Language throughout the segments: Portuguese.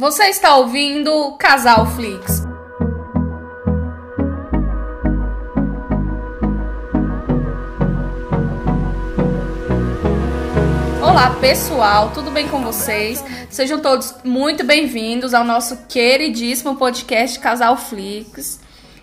Você está ouvindo Casal Flix. Olá pessoal, tudo bem com vocês? Sejam todos muito bem-vindos ao nosso queridíssimo podcast Casal Flix.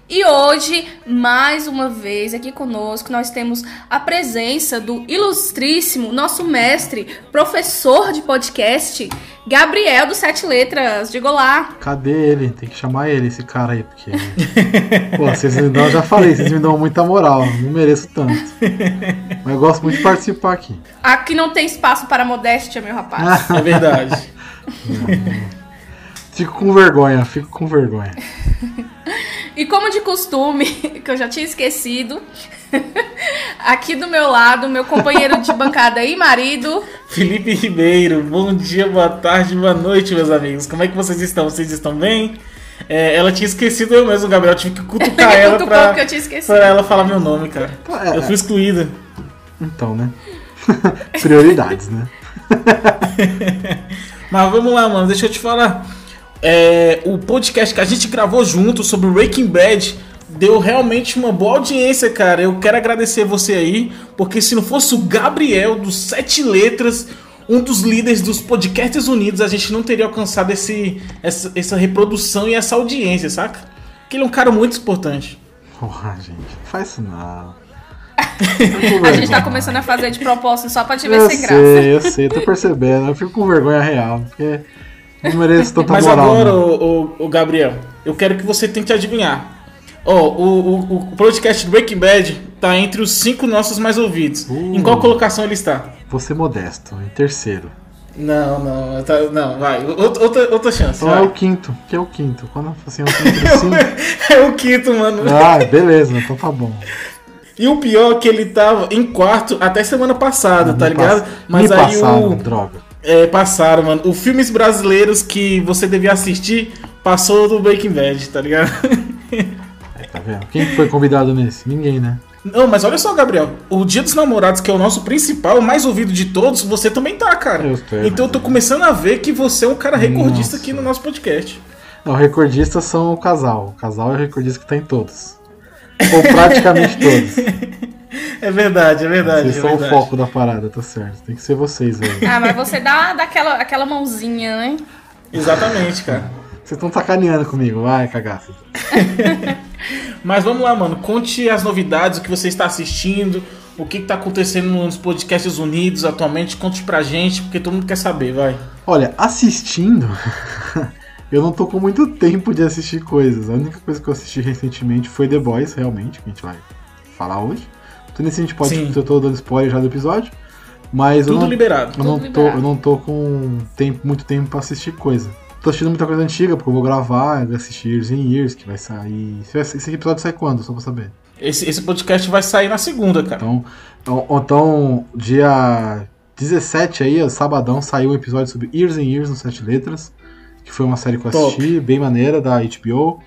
E hoje, mais uma vez, aqui conosco, nós temos a presença do ilustríssimo, nosso mestre, professor de podcast, Gabriel do Sete Letras. Diga lá. Cadê ele? Tem que chamar ele, esse cara aí, porque. Pô, vocês me dão, eu já falei, vocês me dão muita moral, não mereço tanto. Mas eu gosto muito de participar aqui. Aqui não tem espaço para modéstia, meu rapaz. É verdade. Fico com vergonha, fico com vergonha. E como de costume, que eu já tinha esquecido, aqui do meu lado, meu companheiro de bancada e marido. Felipe Ribeiro, bom dia, boa tarde, boa noite, meus amigos. Como é que vocês estão? Vocês estão bem? É, ela tinha esquecido eu mesmo, Gabriel. Eu tive que cutucar ela pra, que eu tinha esquecido. pra ela falar meu nome, cara. Eu fui excluída. Então, né? Prioridades, né? Mas vamos lá, mano. Deixa eu te falar. É, o podcast que a gente gravou junto sobre Breaking Bad deu realmente uma boa audiência, cara. Eu quero agradecer você aí, porque se não fosse o Gabriel dos Sete Letras, um dos líderes dos Podcasts Unidos, a gente não teria alcançado esse, essa, essa reprodução e essa audiência, saca? Porque ele é um cara muito importante. Porra, gente, faz isso não. a gente tá começando a fazer de propósito só pra te ver eu sem sei, graça. Eu sei, tô percebendo. Eu fico com vergonha real, porque não mereço tanta Mas moral. agora, não. o, o, o Gabriel, eu quero que você tente adivinhar. Ó, o, o, o podcast Breaking Bad tá entre os cinco nossos mais ouvidos. Uh. Em qual colocação ele está? Vou ser modesto, em terceiro. Não, não, tá- não, vai. Outra, outra, chance. Então é vai. o quinto, que é o quinto. Quando assim, eu tenho entre cinco. É o quinto, mano. Ah, beleza, então tá bom. E o pior é que ele tava em quarto até semana passada, tá Me ligado? pass- Mas aí o. droga. É, passaram, mano. Os filmes brasileiros que você devia assistir passou do Breaking Bad, tá ligado? Tá vendo? Quem foi convidado nesse? Ninguém, né? Não, mas olha só, Gabriel. O Dia dos Namorados, que é o nosso principal, o mais ouvido de todos, você também tá, cara. Eu tô, então eu tô começando a ver que você é um cara recordista Nossa. aqui no nosso podcast. Não, recordistas são o casal. O casal é o recordista que tá em todos. Ou praticamente todos. É verdade, é verdade. Vocês é são o verdade. foco da parada, tá certo. Tem que ser vocês, velho. Ah, mas você dá, dá aquela, aquela mãozinha, né? Exatamente, cara. Vocês estão sacaneando comigo, vai, cagaça. Mas vamos lá, mano. Conte as novidades, o que você está assistindo, o que está acontecendo nos podcasts unidos atualmente. Conte pra gente, porque todo mundo quer saber, vai. Olha, assistindo, eu não tô com muito tempo de assistir coisas. A única coisa que eu assisti recentemente foi The Boys, realmente, que a gente vai falar hoje. Então nesse a gente pode. Sim. Eu tô dando spoiler já do episódio. Mas eu Tudo não, liberado. eu, não Tudo tô, liberado. eu não tô com tempo, muito tempo pra assistir coisa. Tô assistindo muita coisa antiga, porque eu vou gravar, eu assistir Years and Years, que vai sair. Esse, episódio sai quando? Só pra saber. Esse, esse podcast vai sair na segunda, cara. Então, então, então, dia 17 aí, sabadão, saiu um episódio sobre Years and Years no Sete Letras, que foi uma série que eu Top. assisti, bem maneira, da HBO.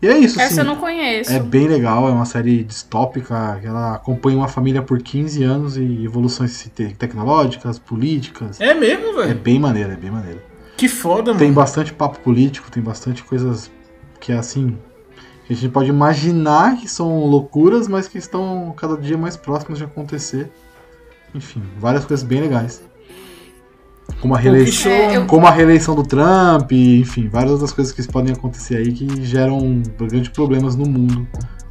E é isso, Essa assim. eu não conheço. É bem legal, é uma série distópica, que ela acompanha uma família por 15 anos e evoluções te- tecnológicas, políticas. É mesmo, É velho. bem maneira, é bem maneira. Que foda, Tem mano. bastante papo político, tem bastante coisas que é assim. Que a gente pode imaginar que são loucuras, mas que estão cada dia mais próximas de acontecer. Enfim, várias coisas bem legais. Como a show. É, eu- como a reeleição do Trump, enfim, várias outras coisas que podem acontecer aí que geram grandes problemas no mundo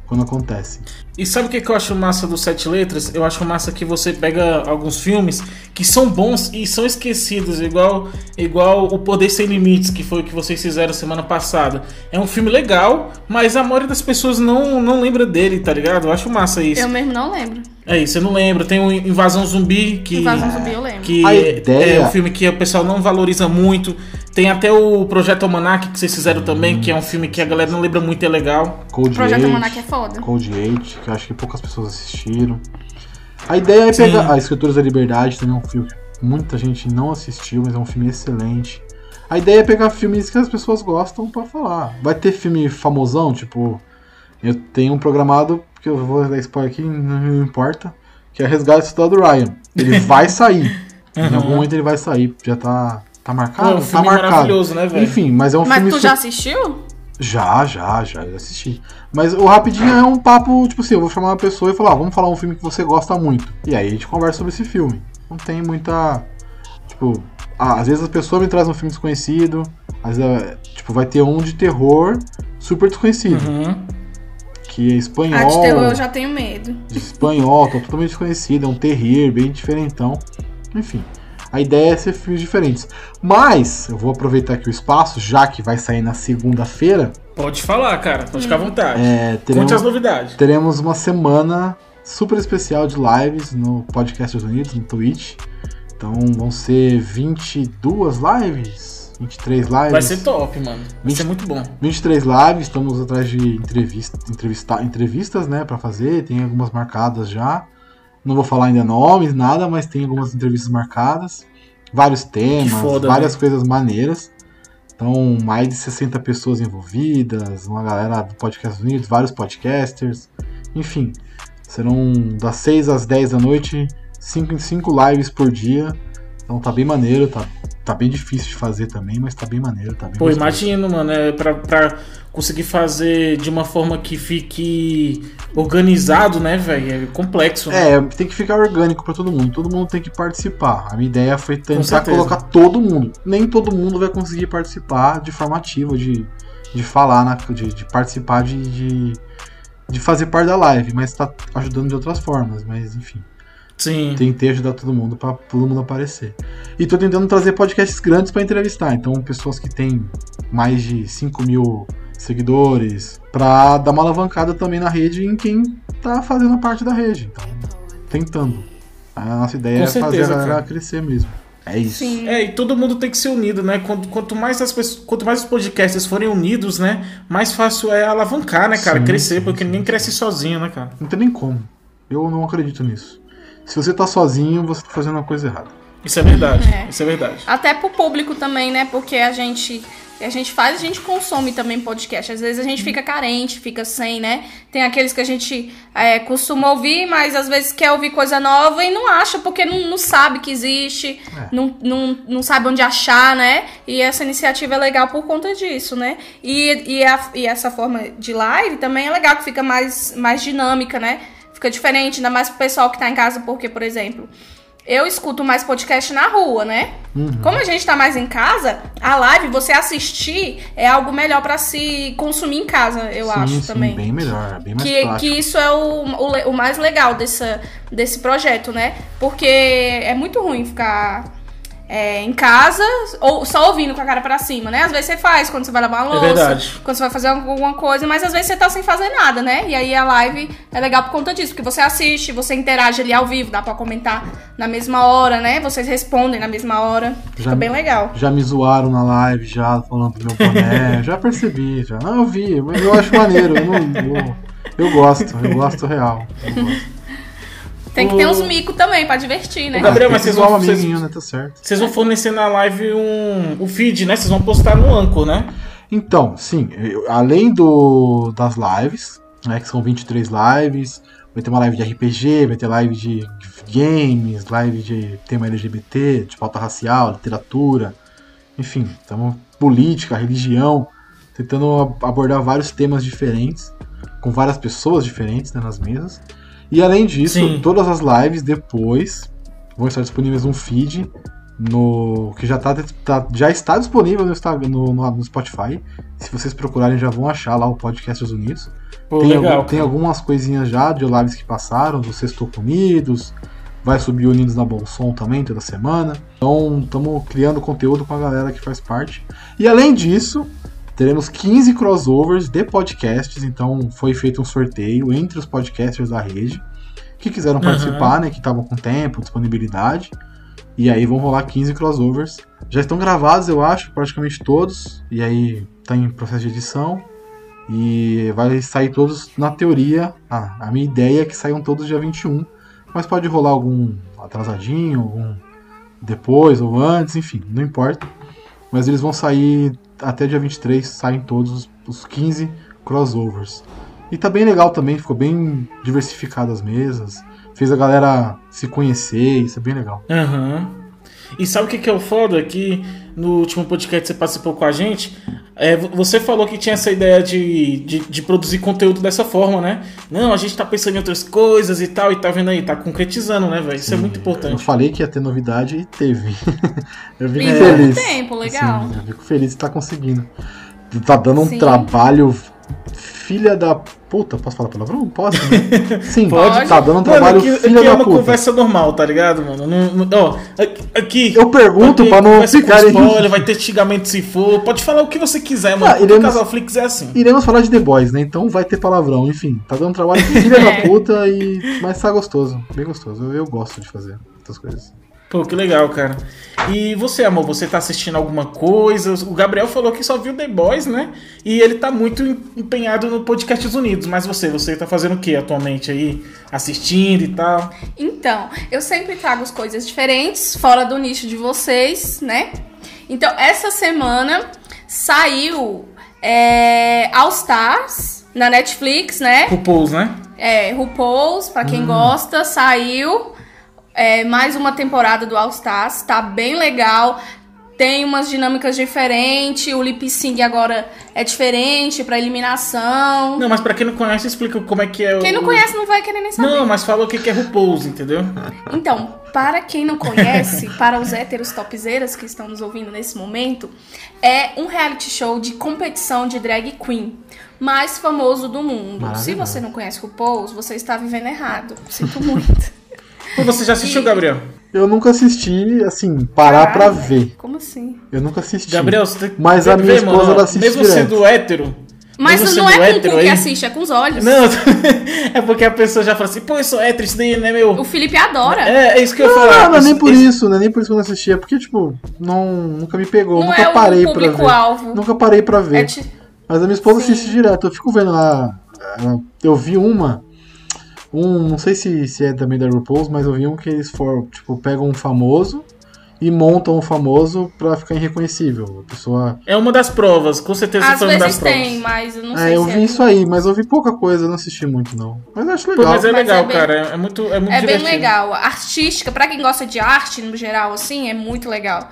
quando acontece. E sabe o que, que eu acho massa do Sete Letras? Eu acho massa que você pega alguns filmes que são bons e são esquecidos, igual, igual O Poder Sem Limites, que foi o que vocês fizeram semana passada. É um filme legal, mas a maioria das pessoas não, não lembra dele, tá ligado? Eu acho massa isso. Eu mesmo não lembro. É isso, você não lembra. Tem o Invasão Zumbi, que Invasão Zumbi eu lembro. que é- é um filme que o pessoal não valoriza muito. Tem até o Projeto Almanac que vocês fizeram também, que é um filme que a galera não lembra muito, é legal. Cold O Projeto Almanac é foda. Cold Eight, que eu acho que poucas pessoas assistiram. A ideia é Sim. pegar. A Escrituras da Liberdade também é um filme que muita gente não assistiu, mas é um filme excelente. A ideia é pegar filmes que as pessoas gostam pra falar. Vai ter filme famosão, tipo. Eu tenho um programado, que eu vou dar spoiler aqui, não importa, que é Resgate do Soldado Ryan. Ele vai sair. Em algum Uhum. momento ele vai sair, já tá Tá marcado? Pô, um tá marcado. maravilhoso, né, velho? Enfim, mas é um Mas filme. tu já assistiu? Já, já, já, eu assisti. Mas o Rapidinho é um papo, tipo assim, eu vou chamar uma pessoa e falar, ah, vamos falar um filme que você gosta muito. E aí a gente conversa sobre esse filme. Não tem muita. Tipo, ah, às vezes a pessoa me traz um filme desconhecido, às vezes, é, tipo, vai ter um de terror super desconhecido, Uhum. Que é espanhol. Ah, de terror eu já tenho medo. de espanhol, tá totalmente desconhecido, é um terrir bem diferentão. Enfim, a ideia é ser filmes diferentes. Mas, eu vou aproveitar aqui o espaço, já que vai sair na segunda-feira, Pode falar, cara. Pode ficar à vontade. é, teremos, Conte as novidades. teremos uma semana super especial de lives no Podcast Unidos, no Twitch. Então vão ser 22 lives, 23 lives. Vai ser top, mano. Vai Vinte- ser muito bom. 23 lives, estamos atrás de entrevista, entrevista, entrevistas, né, para fazer, tem algumas marcadas já. Não vou falar ainda nomes, nada, mas tem algumas entrevistas marcadas, vários temas, foda, várias né? coisas maneiras. Então, mais de 60 pessoas envolvidas, uma galera do Podcast Unidos, vários podcasters, enfim. Serão das 6 às 10 da noite, 5 em 5 lives por dia. Então tá bem maneiro, tá, tá bem difícil de fazer também, mas tá bem maneiro, tá bem Pô, gostoso. imagino, mano, é pra, pra conseguir fazer de uma forma que fique organizado, né, velho? É complexo. né? É, tem que ficar orgânico pra todo mundo. Todo mundo tem que participar. A minha ideia foi tentar colocar todo mundo. Nem todo mundo vai conseguir participar de forma ativa, de, de falar, na, de, de participar, de, de, de fazer parte da live, mas tá ajudando de outras formas. Mas enfim, Sim. tentei ajudar todo mundo pra todo mundo aparecer. E tô tentando trazer podcasts grandes pra entrevistar. Então, pessoas que têm mais de 5 mil seguidores, pra dar uma alavancada também na rede em quem tá fazendo parte da rede. Então, tentando. A nossa ideia Com é fazer certeza, a galera crescer mesmo. É isso. Sim. É, e todo mundo tem que ser unido, né? Quanto, quanto mais as pessoas, quanto mais os podcasters forem unidos, né? Mais fácil é alavancar, né, cara? Sim, crescer, sim, porque sim. ninguém cresce sozinho, né, cara? Não tem nem como. Eu não acredito nisso. Se você tá sozinho, você tá fazendo uma coisa errada. Isso é verdade. É. Isso é verdade. Até pro público também, né? Porque a gente a gente faz, a gente consome também podcast. Às vezes a gente fica carente, fica sem, né? Tem aqueles que a gente é, costuma ouvir, mas às vezes quer ouvir coisa nova e não acha, porque não, não sabe que existe, É. não, não, não sabe onde achar, né? E essa iniciativa é legal por conta disso, né? E, e, a- e essa forma de live também é legal, que fica mais, mais dinâmica, né? Fica diferente, ainda mais pro pessoal que tá em casa, porque, por exemplo, eu escuto mais podcast na rua, né? Como a gente tá mais em casa, a live, você assistir, é algo melhor pra se consumir em casa, eu sim, acho sim, também. bem melhor, bem mais Que, que isso é o, o, o mais legal dessa, desse projeto, né? Porque é muito ruim ficar é, em casa ou só ouvindo com a cara pra cima, né? Às vezes você faz quando você vai lavar uma É louça, verdade. quando você vai fazer alguma coisa, mas às vezes você tá sem fazer nada, né? E aí a live é legal por conta disso, porque você assiste, você interage ali ao vivo, dá pra comentar na mesma hora, né? Vocês respondem na mesma hora. Fica Já- bem legal. Já me zoaram na live, já falando do meu boné, já percebi, já. Não, eu vi, mas eu acho maneiro, eu, não, eu, eu gosto, eu gosto real. Eu gosto. Tem que ter uns micos também pra divertir, né? Gabriel, mas vocês vão- um vocês- né? Tá certo. Vocês vão fornecer na live um, o feed, né? Vocês vão postar no Anchor, né? Então, sim, eu- além do das lives, né, que são 23 lives, vai ter uma live de RPG, vai ter live de games, live de tema LGBT, de pauta racial, literatura, enfim, então política, religião, tentando ab- abordar vários temas diferentes, com várias pessoas diferentes né, nas mesas. E além disso, Sim. todas as lives depois vão estar disponíveis no feed no que já, tá, tá- já está disponível no, Instagram- no, no- Spotify. Se vocês procurarem, já vão achar lá o Podcasters Unidos. Pô, tem, legal. algum- tem algumas coisinhas já de lives que passaram, do Sextou Unidos. Vai subir Unidos na Bom Som também toda semana. Então, estamos criando conteúdo com a galera que faz parte. E além disso, teremos 15 crossovers de podcasts. Então, foi feito um sorteio entre os podcasters da rede que quiseram participar, né? Que estavam com tempo, disponibilidade. E aí vão rolar 15 crossovers. Já estão gravados, eu acho, praticamente todos. E aí tá em processo de edição. E vai sair todos na teoria. Ah, a minha ideia é que saiam todos dia 21. Mas pode rolar algum atrasadinho, algum depois ou antes, enfim, não importa. Mas eles vão sair até dia 23, saem todos os, os 15 crossovers. E tá bem legal também, ficou bem diversificado as mesas. Fez a galera se conhecer, isso é bem legal. Aham. E sabe o que, que é o foda? Que no último podcast que você participou com a gente, é, você falou que tinha essa ideia de, de, de, produzir conteúdo dessa forma, né? Não, a gente tá pensando em outras coisas e tal, e tá vendo aí, tá concretizando, né, velho? Isso é muito importante. Eu falei que ia ter novidade e teve. eu fico feliz. tempo, legal. Assim, eu fico feliz que tá conseguindo. Tá dando um Sim. trabalho filha da puta. Posso falar palavrão? Posso? Né? Sim, pode. Tá dando um trabalho mano, aqui, filha aqui é uma puta. conversa normal, tá ligado, mano? Não, não, ó, aqui. Eu pergunto aqui, pra não ficar. Spoiler, vai ter xingamento se for. Pode falar o que você quiser, mano. Ah, iremos, o Casal Flix é assim. Iremos falar de The Boys, né? Então vai ter palavrão. Enfim, tá dando um trabalho filha da puta e. Mas tá gostoso. Bem gostoso. Eu, eu gosto de fazer essas coisas. Pô, que legal, cara. E você, amor, você tá assistindo alguma coisa? O Gabriel falou que só viu The Boys, né? E ele tá muito empenhado no Podcasts Unidos. Mas você, você tá fazendo o que atualmente aí? Assistindo e tal? Então, eu sempre trago as coisas diferentes, fora do nicho de vocês, né? Então, essa semana saiu é, All Stars na Netflix, né? RuPaul's, né? É, RuPaul's, pra quem hum. gosta, saiu é, mais uma temporada do All Stars, tá bem legal. Tem umas dinâmicas diferentes, o lip sync agora é diferente para eliminação. Não, mas para quem não conhece, explica como é que é o. Quem não conhece não vai querer nem saber. Não, mas fala o que é RuPaul's, entendeu? Então, para quem não conhece, para os héteros topzeiras que estão nos ouvindo nesse momento, é um reality show de competição de drag queen mais famoso do mundo. Se você não conhece RuPaul's, você está vivendo errado. Sinto muito. Você já assistiu, Gabriel? Eu nunca assisti, assim, parar Caralho, pra ver. Como assim? Eu nunca assisti. Gabriel, você tem Mas a minha ver, esposa, mano, ela assiste Mesmo direto. sendo hétero... Mas não é com o cu que assiste, é com os olhos. Não, é porque a pessoa já fala assim, pô, eu sou hétero, isso daí não é meu... O Felipe adora. É, é isso que eu falar. Não, não é nem por isso, não é nem por isso que eu não assisti, é porque, tipo, não, nunca me pegou, não nunca é parei pra ver. Alvo. Nunca parei pra ver. É te... Mas a minha esposa Sim. assiste direto, eu fico vendo lá... Eu vi uma um, não sei se, se é também da RuPaul's, mas eu vi um que eles for, tipo, pegam um famoso e montam um famoso pra ficar irreconhecível. A pessoa. É uma das provas, com certeza Às foi uma das provas. tem, mas eu não é, sei eu se vi é isso aí, mas eu vi pouca coisa, não assisti muito não. Mas eu acho legal. Pô, mas é legal, mas é cara, bem, é muito é muito É divertido. bem legal. Artística, para quem gosta de arte no geral assim, é muito legal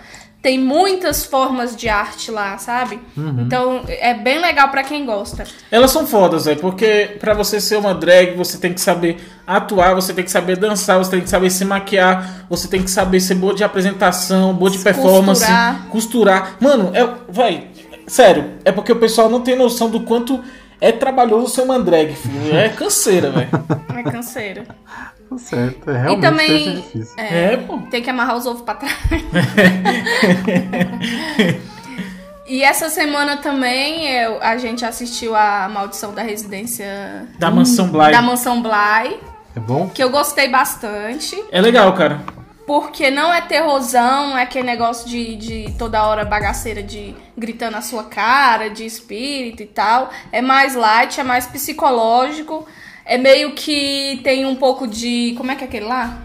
tem muitas formas de arte lá, sabe? Uhum. Então é bem legal para quem gosta. Elas são fodas, velho, porque para você ser uma drag, você tem que saber atuar, você tem que saber dançar, você tem que saber se maquiar, você tem que saber ser boa de apresentação, boa de performance, costurar. costurar. Mano, é, vai, sério, é porque o pessoal não tem noção do quanto é trabalhoso ser uma drag, filho. É canseira, velho. É canseira. Tá certo, é realmente e também, difícil. É, é, pô. Tem que amarrar os ovos pra trás. e essa semana também eu, a gente assistiu a Maldição da Residência... Da Mansão Bly. Da Mansão Bly. É bom? Que eu gostei bastante. É legal, cara. Porque não é terrorzão, é aquele negócio de, de toda hora bagaceira de gritando na sua cara, de espírito e tal. É mais light, é mais psicológico. É meio que tem um pouco de. Como é que é aquele lá?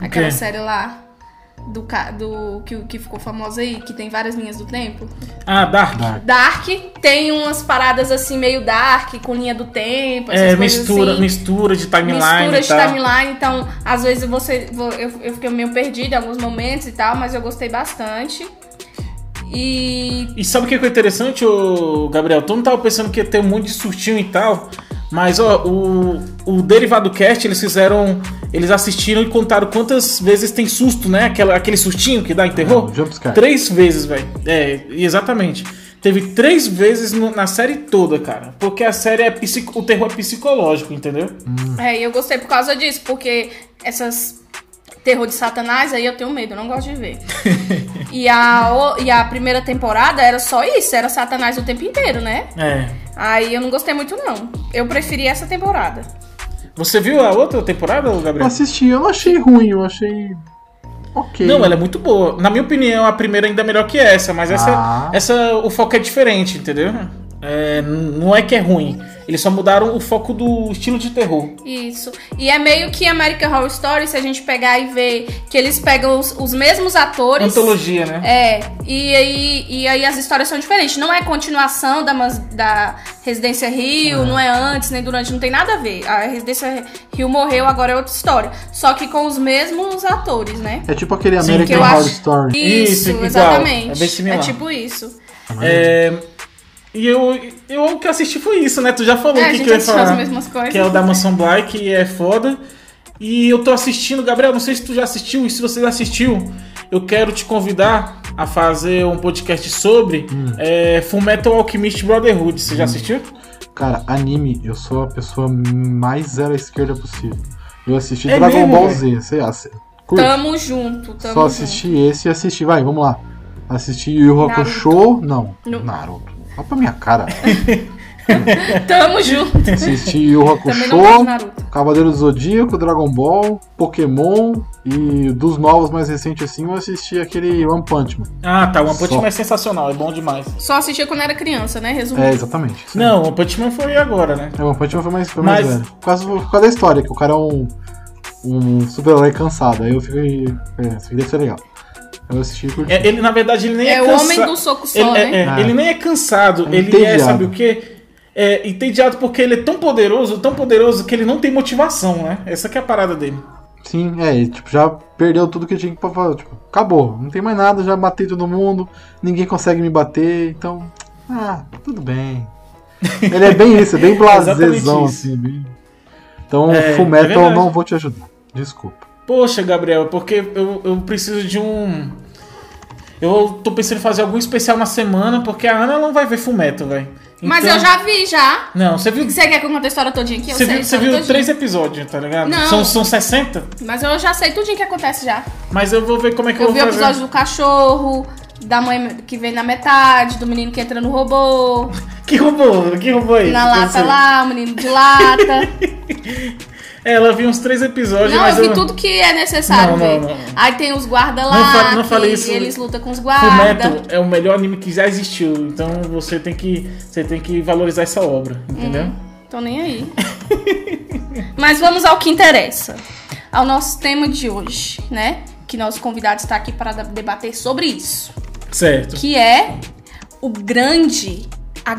Aquela série lá. Do, do que, que ficou famosa aí, que tem várias linhas do tempo. Ah, Dark. Dark. tem umas paradas assim, meio dark, com linha do tempo. É, mistura, assim. mistura de timeline. Mistura de timeline, então, às vezes você. Eu, eu fiquei meio perdida em alguns momentos e tal, mas eu gostei bastante. E. E sabe o que é interessante, ô, Gabriel? Todo mundo tava pensando que ia ter um monte de surtinho e tal. Mas ó, o, o Derivado Cast, eles fizeram. Eles assistiram e contaram quantas vezes tem susto, né? Aquela, aquele sustinho que dá em terror. É, três vezes, velho. É, exatamente. Teve três vezes no, na série toda, cara. Porque a série é psico, o terror é psicológico, entendeu? Hum. É, e eu gostei por causa disso, porque essas terror de Satanás, aí eu tenho medo, eu não gosto de ver. e, a, e a primeira temporada era só isso, era Satanás o tempo inteiro, né? É. Aí eu não gostei muito, não. Eu preferi essa temporada. Você viu a outra temporada, Gabriel? Eu assisti, eu não achei ruim, eu achei. Ok. Não, ela é muito boa. Na minha opinião, a primeira ainda é melhor que essa, mas essa, ah. essa o foco é diferente, entendeu? É, não é que é ruim. Eles só mudaram o foco do estilo de terror. Isso. E é meio que American Horror Story, se a gente pegar e ver que eles pegam os, os mesmos atores. Antologia, né? É, e aí, e aí as histórias são diferentes. Não é continuação da, da Residência Rio, não é antes nem durante, não tem nada a ver. A Residência Rio morreu, agora é outra história. Só que com os mesmos atores, né? É tipo aquele Sim, American eu Horror acho- Story. Isso, Isso, exatamente. É bem similar. É tipo isso. É, e eu, eu o que assisti foi isso, né? Tu já falou É, a o que, gente que eu ia falar. as mesmas coisas. Que é o da Mansão Black, que é foda. E eu tô assistindo, Gabriel, não sei se tu já assistiu, e se você já assistiu, eu quero te convidar a fazer um podcast sobre Hum. é, Fullmetal Alchemist Brotherhood. Você já assistiu? Cara, anime, eu sou a pessoa mais zero à esquerda possível. Eu assisti É Dragon mesmo, Ball? Z, sei lá. curte? Tamo junto, tamo Só junto. assisti esse e assisti, vai, vamos lá. Assisti Yu Yu Hakusho, não, No- Naruto. Olha pra minha cara. Tamo junto. Assisti Yu Hakusho. Cavaleiro do Zodíaco, Dragon Ball, Pokémon e dos novos mais recentes assim eu assisti aquele One Punch Man. Ah, tá. One Punch Só. Man é sensacional, é bom demais. Só assistia quando era criança, né? Resumindo. É, exatamente. aí. Não, o One Punch Man foi agora, né? É, One Punch Man foi mais, foi mais Mas- velho. Por causa, por causa da história, que o cara é um, um super-herói cansado. Aí eu fiquei. É, isso aqui deve ser legal. Eu assisti e curti. É, ele, na verdade, ele nem é, É o cansa- homem do soco só, ele, né? é- é, Ah. ele nem é cansado, É ele é, entediado. sabe o quê? É entediado porque ele é tão poderoso, tão poderoso que ele não tem motivação, né? Essa que é a parada dele. Sim, é, ele, tipo, já perdeu tudo que tinha que fazer. Tipo, acabou. Não tem mais nada, já matei todo mundo, ninguém consegue me bater, então. Ah, tudo bem. Ele é bem isso, é bem blasezão, assim. Bem... Então, É, Full é não vou te ajudar. Desculpa. Poxa, Gabriel, porque eu, eu preciso de um. Eu tô pensando em fazer algum especial na semana, porque a Ana não vai ver Fumeto, velho. Mas Então- eu já vi, já. Não, você viu. Você quer que eu conte a história todinha aqui? Eu Você sei viu, você viu todinha. três episódios, tá ligado? Não. São, são 60? Mas eu já sei tudinho que acontece já. Mas eu vou ver como é que eu, Eu vi o vou fazer. episódio do cachorro, da mãe que vem na metade, do menino que entra no robô, Que robô? Que robô é esse? na Eu lata lá, o menino de lata. É, ela viu uns três episódios, Não, mas eu vi tudo que é necessário Não, não, não. Aí tem os guardas lá, Não fa- não que falei isso. eles lutam com os Fullmetal guardas. é o melhor anime que já existiu, então você tem que, você tem que valorizar essa obra, entendeu? Tô nem aí. Mas vamos ao que interessa. Ao nosso tema de hoje, né? Que nosso convidado está aqui para debater sobre isso. Certo. que é o grande, a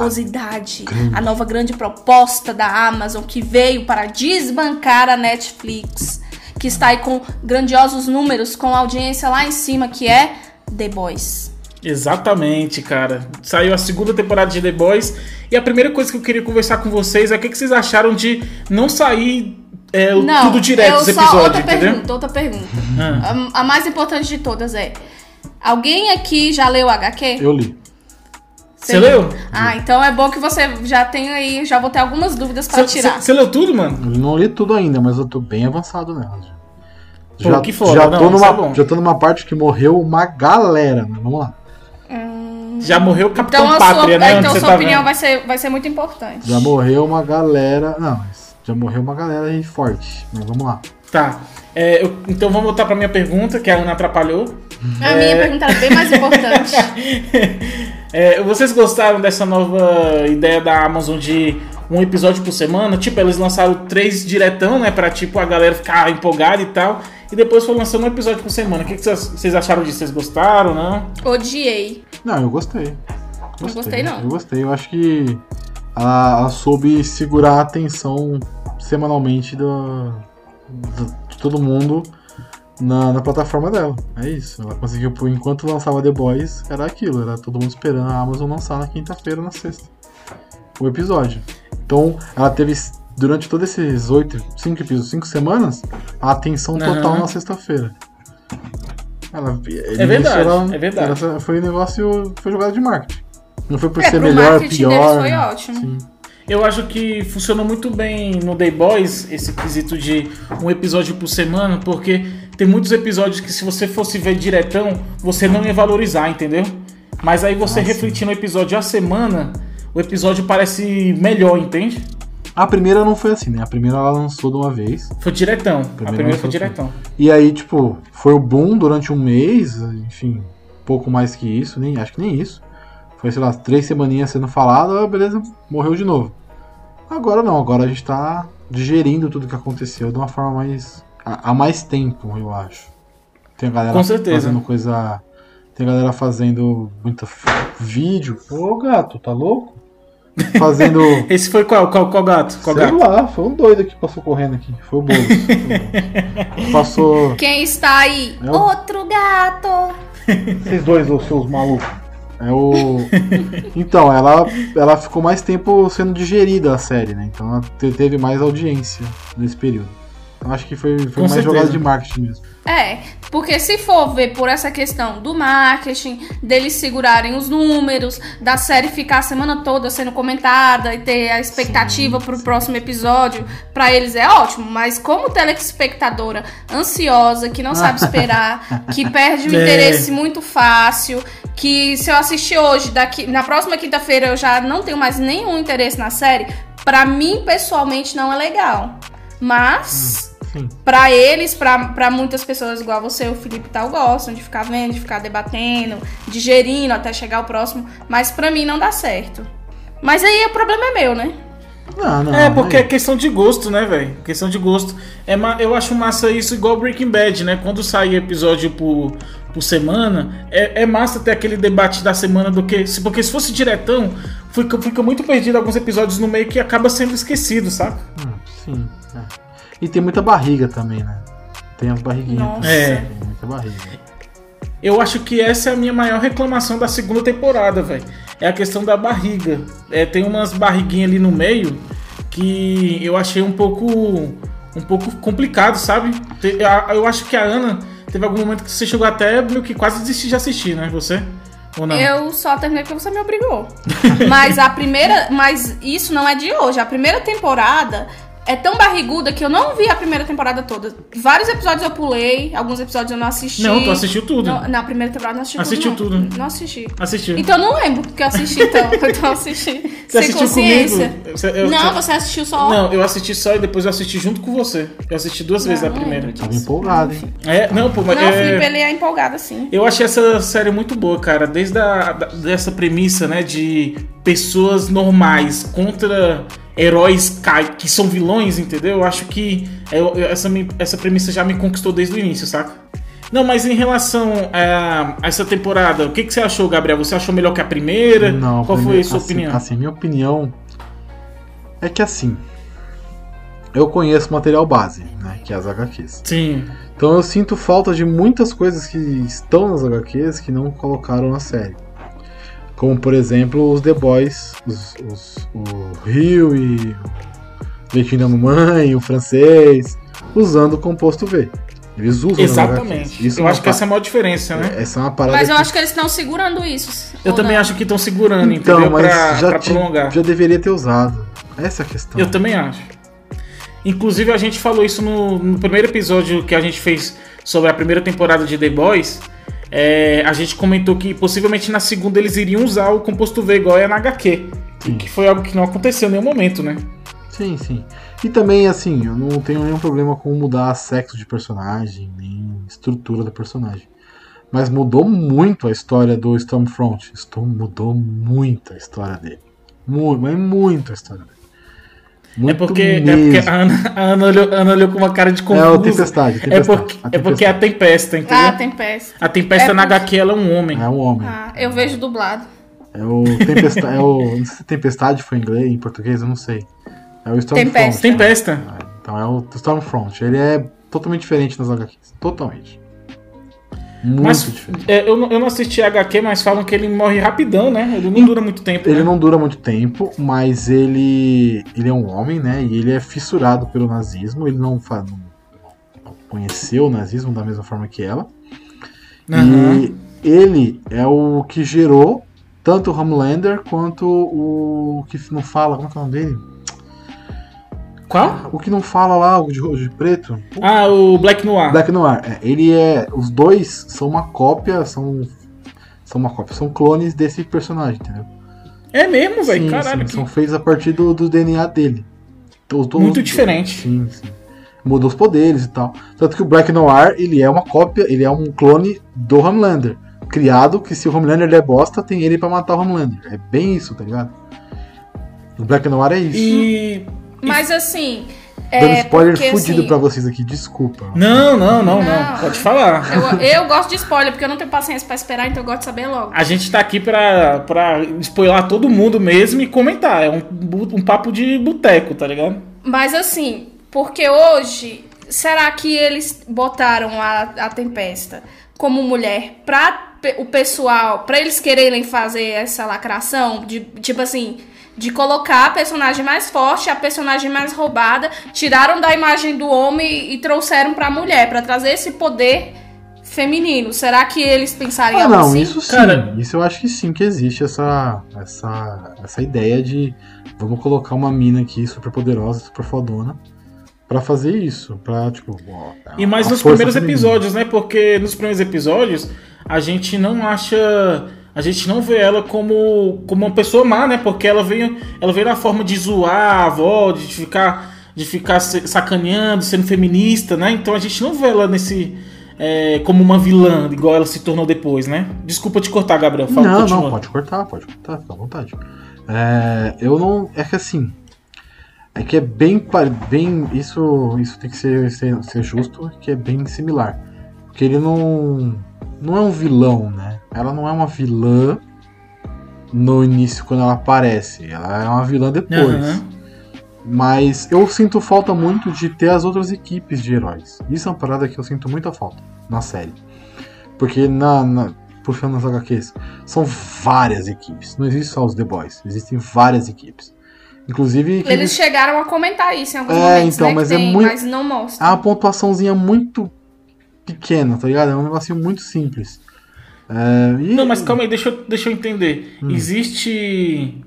grandiosidade, a nova grande proposta da Amazon que veio para desbancar a Netflix, que está aí com grandiosos números, com audiência lá em cima, que é The Boys. Exatamente, cara. Saiu a segunda temporada de The Boys. E a primeira coisa que eu queria conversar com vocês é o que, que vocês acharam de não sair é, Não, tudo direto eu os só episódios, outra entendeu? pergunta, outra pergunta. Ah. A, a mais importante de todas é: alguém aqui já leu o HQ? Eu li. Você leu? Ah, então é bom que você já tem aí, já vou ter algumas dúvidas para tirar. Você leu tudo, mano? Não li tudo ainda, mas eu tô bem avançado nela. Já, Pô, que foda, já não, tô isso numa, é já tô numa parte que morreu uma galera, né? Vamos lá. Já morreu o Capitão Então, a Pátria, sua, né? então onde você sua tá opinião vendo. vai ser, vai ser muito importante. Já morreu uma galera. Não, mas já morreu uma galera aí forte. Mas vamos lá. Tá. É, eu- então vamos voltar pra minha pergunta, que a Ana atrapalhou. A minha pergunta era bem mais importante. É, vocês gostaram dessa nova ideia da Amazon de um episódio por semana? Tipo, eles lançaram três diretão, né? Pra tipo a galera ficar empolgada e tal. E depois foi lançando um episódio por semana. O que, que vocês, acharam disso? Vocês gostaram, não? Odiei. Não, eu gostei. Não gostei, não. Eu gostei. Eu acho que ela, soube segurar a atenção semanalmente do, do- de todo mundo na, na plataforma dela. É isso. Ela conseguiu, por enquanto lançava The Boys, era aquilo. Era todo mundo esperando a Amazon lançar na quinta-feira, na sexta. O episódio. Então, ela teve, durante todos esses oito, cinco episódios, cinco semanas, a atenção total Aham. na sexta-feira. Ela, É verdade, é verdade. ela- foi um negócio, foi jogada de marketing. Não foi por É, ser melhor, pior. deles foi ótimo. Sim. Eu acho que funcionou muito bem no Day Boys esse quesito de um episódio por semana, porque tem muitos episódios que se você fosse ver diretão, você não ia valorizar, entendeu? Mas aí você Ah, sim. refletindo o episódio a semana, o episódio parece melhor, entende? A primeira não foi assim, né? A primeira ela lançou de uma vez. Foi diretão. a Primeiro primeira foi diretão. E aí, tipo, foi o boom durante um mês, enfim, pouco mais que isso, nem acho que nem isso. Foi, sei lá, três semaninhas sendo falado, ah, beleza, morreu de novo. Agora não, agora a gente tá digerindo tudo que aconteceu de uma forma mais. Há mais tempo, eu acho. Tem a galera Com certeza. fazendo coisa. Tem a galera fazendo muito vídeo. Ô gato, tá louco? Fazendo. Esse foi qual? Qual, qual gato? Qual sei gato? lá, foi um doido que passou correndo aqui. Foi o Boulos. Passou. Quem está aí? É o- Outro gato. Vocês dois, os seus malucos. É o. Então, ela, ela ficou mais tempo sendo digerida a série, né? Então ela te- teve mais audiência nesse período. Acho que foi, foi Com mais certeza. jogada de marketing mesmo. É, porque se for ver por essa questão do marketing, deles segurarem os números, da série ficar a semana toda sendo comentada e ter a expectativa pro próximo episódio, pra eles é ótimo, mas como telespectadora ansiosa, que não sabe esperar, que perde o É. interesse muito fácil, que se eu assistir hoje, daqui na próxima quinta-feira eu já não tenho mais nenhum interesse na série, pra mim pessoalmente não é legal. Mas Sim. Pra eles, pra, pra muitas pessoas igual você, o Felipe e tal, gostam de ficar vendo, de ficar debatendo, digerindo até chegar o próximo. Mas pra mim não dá certo. Mas aí o problema é meu, né? Não, não. É, porque é aí- questão de gosto, né, velho? Questão de gosto. É, eu acho massa isso igual Breaking Bad, né? Quando sai episódio por, por semana, é, é massa ter aquele debate da semana do que. se- Porque se fosse diretão, fica, fica muito perdido alguns episódios no meio que acaba sendo esquecido, sabe? Hum, sim. é. E tem muita barriga também, né? Tem as barriguinhas. Nossa. É. Tem muita barriga. Eu acho que essa é a minha maior reclamação da segunda temporada, velho. É a questão da barriga. É, tem umas barriguinhas ali no meio que eu achei um pouco um pouco complicado, sabe? Eu acho que a Ana teve algum momento que você chegou até meio que quase desistir de assistir, né? Você? Ou não? Eu só terminei porque você me obrigou. mas a primeira. Mas isso não é de hoje. A primeira temporada é tão barriguda que eu não vi a primeira temporada toda. Vários episódios eu pulei, alguns episódios eu não assisti. Não, tu assistiu tudo. Não, na primeira temporada eu não assisti Assistiu tudo. tudo. Não, não assisti. Assistiu. Então eu não lembro porque eu assisti, então. Então eu assisti. Você sem assistiu consciência. comigo? Você- eu- não, você- você assistiu só. Não, eu assisti só e depois eu assisti junto com você. Eu assisti duas vezes a não primeira. Tava empolgado, hein? É, não, pô, mas. Não, o é- Felipe ele é empolgado assim. Eu achei essa série muito boa, cara. Desde a, da- dessa premissa, né, de pessoas normais contra heróis que são vilões, entendeu? Eu acho que eu- essa, me- essa premissa já me conquistou desde o início, saca? Não, mas em relação a, a essa temporada, o que, que você achou, Gabriel? Você achou melhor que a primeira? Não, Qual foi primeiro- a sua assim, opinião? Assim, minha opinião é que assim. Eu conheço material base, né? Que é as HQs. Sim. Então eu sinto falta de muitas coisas que estão nas HQs que não colocaram na série. Como por exemplo os The Boys, os, os- o Rio e o Leitinho da Mamãe, o francês, usando o composto V. Eles usam Exatamente. Isso eu é acho que pa- essa é a maior diferença, né? essa é uma parada Mas eu que- acho que eles estão segurando isso. Eu também não? acho que estão segurando, Então, entendeu? mas Pra, já, pra prolongar. já deveria ter usado. Essa é a questão. Eu também acho. Inclusive, a gente falou isso no, no primeiro episódio que a gente fez sobre a primeira temporada de The Boys. É, a gente comentou que possivelmente na segunda eles iriam usar o composto V igual é na HQ. Sim. Que foi algo que não aconteceu em nenhum momento, né? Sim, sim. E também, assim, eu não tenho nenhum problema com mudar sexo de personagem, nem estrutura do personagem. Mas mudou muito a história do Stormfront. Storm mudou muito a história dele. Muito, mas muito a história dele. Muito é porque, é porque a, Ana, a, Ana olhou, a Ana olhou com uma cara de É confusa. o Tempestade. É Tempestade, porque, a é porque é a Tempesta, entendeu? Ah, Tempesta. A Tempesta É na porque- HQ ela é um homem. É um homem. Ah, eu vejo dublado. É o Tempestade. é o, não sei se Tempestade foi em inglês, em português, eu não sei. É o Stormfront. Tempesta. Tempesta. Ah, Então é o Stormfront. Ele é totalmente diferente nas HQs. Totalmente. Muito Mas é, eu, não, eu não assisti a HQ, mas falam que ele morre rapidão, né? Ele não dura muito tempo. Ele né? não dura muito tempo, mas ele ele é um homem, né? E ele é fissurado pelo nazismo. Ele não, não, conheceu o nazismo da mesma forma que ela. Aham. E ele é o que gerou tanto o Homelander quanto o que não fala. Como é que é o nome dele? Qual? O que não fala lá, o de, o de preto. Ah, o Black Noir. Black Noir. É, ele é. Os dois são uma cópia, são. São uma cópia, são clones desse personagem, entendeu? É mesmo, velho. Caralho. sim, que- são feitos a partir do, do DNA dele. Muito diferente. Sim, sim. Muda os poderes e tal. Tanto que o Black Noir, ele é uma cópia, ele é um clone do Homelander. criado que se o Homelander é bosta, tem ele pra matar o Homelander. É bem isso, tá ligado? No Black Noir é isso. E. Mas assim. Dando É, spoiler porque, fudido assim, pra vocês aqui, desculpa. Não, não, não, não. Não. Pode falar. Eu, eu gosto de spoiler, porque eu não tenho paciência pra esperar, então eu gosto de saber logo. A gente tá aqui pra, pra spoiler todo mundo mesmo e comentar. É um, um papo de boteco, tá ligado? Mas assim, porque hoje, será que eles botaram a, a Tempesta como mulher pra o pessoal, pra eles quererem fazer essa lacração? De, tipo assim, de colocar a personagem mais forte, a personagem mais roubada, tiraram da imagem do homem e trouxeram pra mulher, pra trazer esse poder feminino. Será que eles pensariam Ah, não, assim? isso sim. Cara- Isso eu acho que sim, que existe essa, essa, essa ideia de vamos colocar uma mina aqui super poderosa, super fodona, pra fazer isso. Pra, tipo, ó, E mais a nos primeiros feminina. episódios, né? Porque nos primeiros episódios a gente não acha. A gente não vê ela como, como uma pessoa má, né? Porque ela veio, ela veio na forma de zoar a avó, de ficar, de ficar sacaneando, sendo feminista, né? Então a gente não vê ela nesse. é, como uma vilã, igual ela se tornou depois, né? Desculpa te cortar, Gabriel. Fala, Não, continua. não, pode cortar, pode cortar, fica à vontade. É, eu não. É que assim. É que é bem. bem isso isso tem que ser, ser, ser justo, que é bem similar. Porque ele não. Não é um vilão, né? Ela não é uma vilã no início, quando ela aparece. Ela é uma vilã depois. Aham. Mas eu sinto falta muito de ter as outras equipes de heróis. Isso é uma parada que eu sinto muita falta na série. Porque na, na- puxando nas HQs, são várias equipes. Não existe só os The Boys, existem várias equipes. Inclusive, que Eles chegaram a comentar isso em alguns É, momentos, então, né? mas é tem, muito- mas não mostra. é uma pontuaçãozinha muito pequena, tá ligado? É um negocinho muito simples. É, e- Não, mas calma aí, deixa eu, deixa eu entender. Hum. Existe.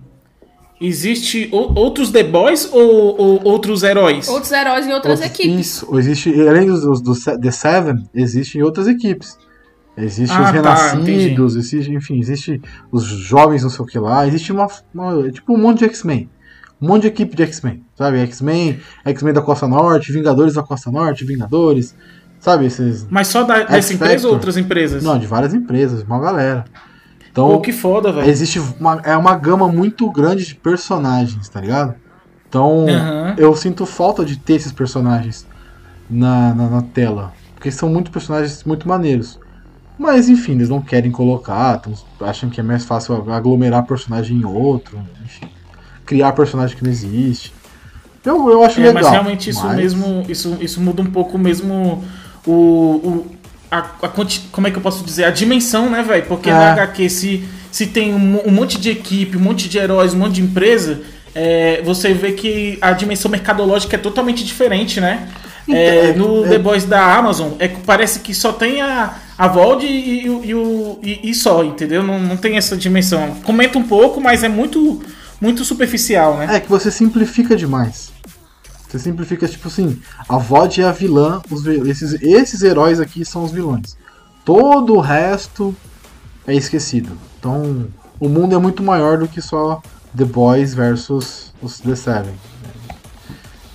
Existe o- outros The Boys ou, ou outros heróis? Outros heróis em outras Outros- equipes. Isso, existe, além dos, dos, dos The Seven, existem outras equipes. Existem Ah, os tá, renascidos, existe, enfim, existe os jovens não sei o que lá, existe uma, uma- tipo um monte de X-Men. Um monte de equipe de X-Men, sabe? X-Men, X-Men da Costa Norte, Vingadores da Costa Norte, Vingadores, sabe? Esses. Mas só da, dessa empresa ou outras empresas? Não, de várias empresas, uma galera. Então, Pô, que foda, velho. existe uma, é uma gama muito grande de personagens, tá ligado? Então, Aham. eu sinto falta de ter esses personagens na, na, na tela. Porque são muitos personagens muito maneiros. Mas, enfim, eles não querem colocar, tão- acham que é mais fácil aglomerar personagem em outro, enfim. Criar personagem que não existe. Eu, eu acho É, legal. mas realmente isso mas- mesmo, isso, isso muda um pouco mesmo o, o a, a como é que eu posso dizer, a dimensão, né, velho? Porque É. na HQ se, se tem um, um monte de equipe, um monte de heróis, um monte de empresa, é, você vê que a dimensão mercadológica é totalmente diferente, né? É, Então, no é- The Boys da Amazon, é que parece que só tem a, a Vold e, e, o- e, o- e- e só, entendeu? Não, não tem essa dimensão. Comenta um pouco, mas é muito, muito superficial, né? É que você simplifica demais. Você simplifica, tipo assim, a VOD é a vilã, os esses, esses heróis aqui são os vilões. Todo o resto é esquecido. Então, o mundo é muito maior do que só The Boys versus os The Seven.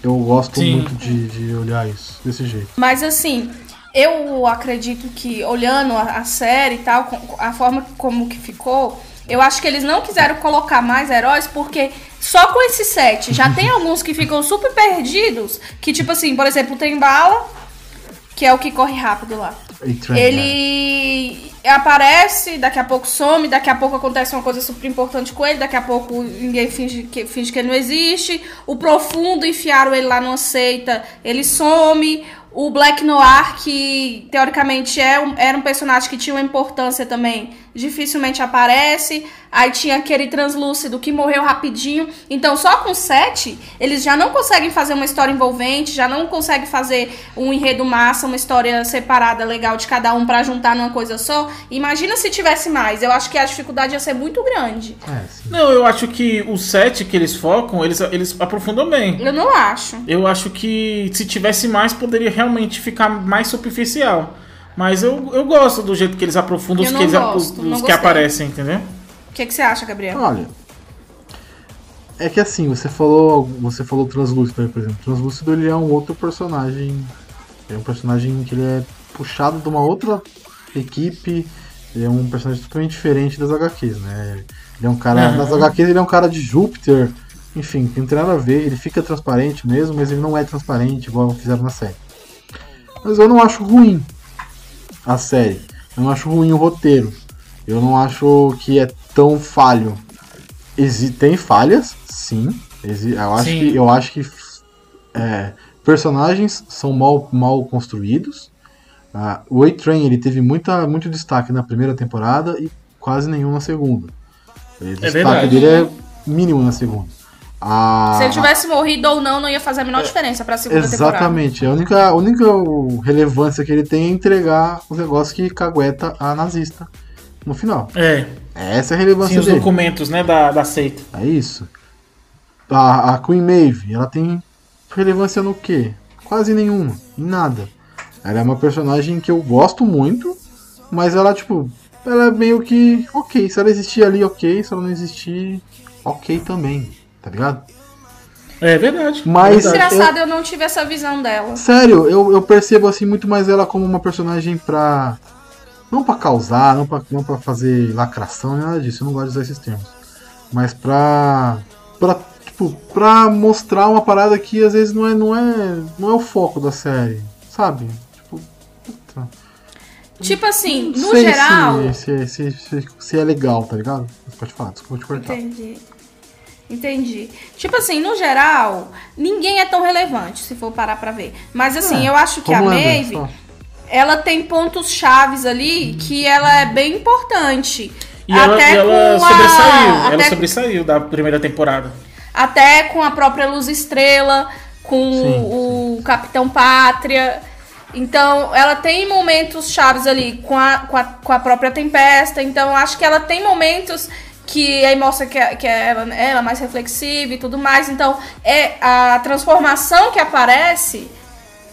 Eu gosto Sim. muito de, de olhar isso desse jeito. Mas assim, eu acredito que olhando a, a série e tal, a forma como que ficou, eu acho que eles não quiseram colocar mais heróis porque só com esse set já tem alguns que ficam super perdidos, que tipo assim, por exemplo, tem Bala, que é o que corre rápido lá. E Trent, né? Ele aparece, daqui a pouco some, daqui a pouco acontece uma coisa super importante com ele, daqui a pouco ninguém finge que, finge que ele não existe. O Profundo enfiaram ele lá numa seita, ele some. O Black Noir, que teoricamente é um- era um personagem que tinha uma importância também, dificilmente aparece. Aí tinha aquele translúcido que morreu rapidinho. Então, só com sete, eles já não conseguem fazer uma história envolvente, já não conseguem fazer um enredo massa, uma história separada, legal de cada um pra juntar numa coisa só. Imagina se tivesse mais. Eu acho que a dificuldade ia ser muito grande. É. Não, eu acho que o set que eles focam, eles, eles aprofundam bem. Eu não acho. Eu acho que se tivesse mais, poderia realmente ficar mais superficial. Mas eu, eu gosto do jeito que eles aprofundam Eu os que, eles, gosto, os, que aparecem, entendeu? O que, que você acha, Gabriel? Olha. É que assim, você falou. Você falou Translúcido aí, por exemplo. Translúcido ele é um outro personagem. É um personagem que ele é puxado de uma outra equipe. Ele é um personagem totalmente diferente das HQs, né? Ele é um cara. Nas HQs ele é um cara de Júpiter, enfim, tem nada a ver. Ele fica transparente mesmo, mas ele não é transparente igual fizeram na série. Mas eu não acho ruim a série. Eu não acho ruim o roteiro. Eu não acho que é tão falho. Exi tem falhas, sim. Exi eu, acho Sim. que, eu acho que é, personagens são mal, mal construídos. Ah, o A-Train ele teve muita, muito destaque na primeira temporada e quase nenhum na segunda. O destaque verdade. dele é mínimo na segunda. A- Se ele tivesse morrido ou não, não ia fazer a menor diferença pra segunda temporada. Exatamente. A única, a única relevância que ele tem é entregar os negócios que cagueta a nazista no final. É, Essa é a sim, relevância os dele. documentos, né, da, da seita. É isso. A, a Queen Maeve, ela tem relevância no quê? Quase nenhuma. Em nada. Ela é uma personagem que eu gosto muito, mas ela, tipo, ela é meio que ok. Se ela existir ali, ok. Se ela não existir, ok também. Tá ligado? É verdade. Mas- verdade. Engraçado, eu não tive essa visão dela. Sério, eu, eu percebo assim muito mais ela como uma personagem pra. Não pra causar, não pra, não pra fazer lacração, nem nada disso, eu não gosto de usar esses termos. Mas pra. pra tipo, pra mostrar uma parada que às vezes não é, não é, não é o foco da série, sabe? Tipo, puta. Tipo assim, Não no sei geral. Se, se, se, se é legal, tá ligado? Pode falar, desculpa te cortar. Entendi. Entendi. Tipo assim, no geral, ninguém é tão relevante, se for parar pra ver. Mas assim, É, eu acho que a Maeve, só. ela tem pontos chaves ali que ela é bem importante. E ela, e ela com a- sobressaiu. Ela até, sobressaiu da primeira temporada. até com a própria Luz Estrela, com Sim, o Capitão Pátria. Então, ela tem momentos chaves ali com a, com a, com a própria Tempesta. Então, acho que ela tem momentos que aí mostra que, é- que ela, ela é mais reflexiva e tudo mais. Então, é a transformação que aparece,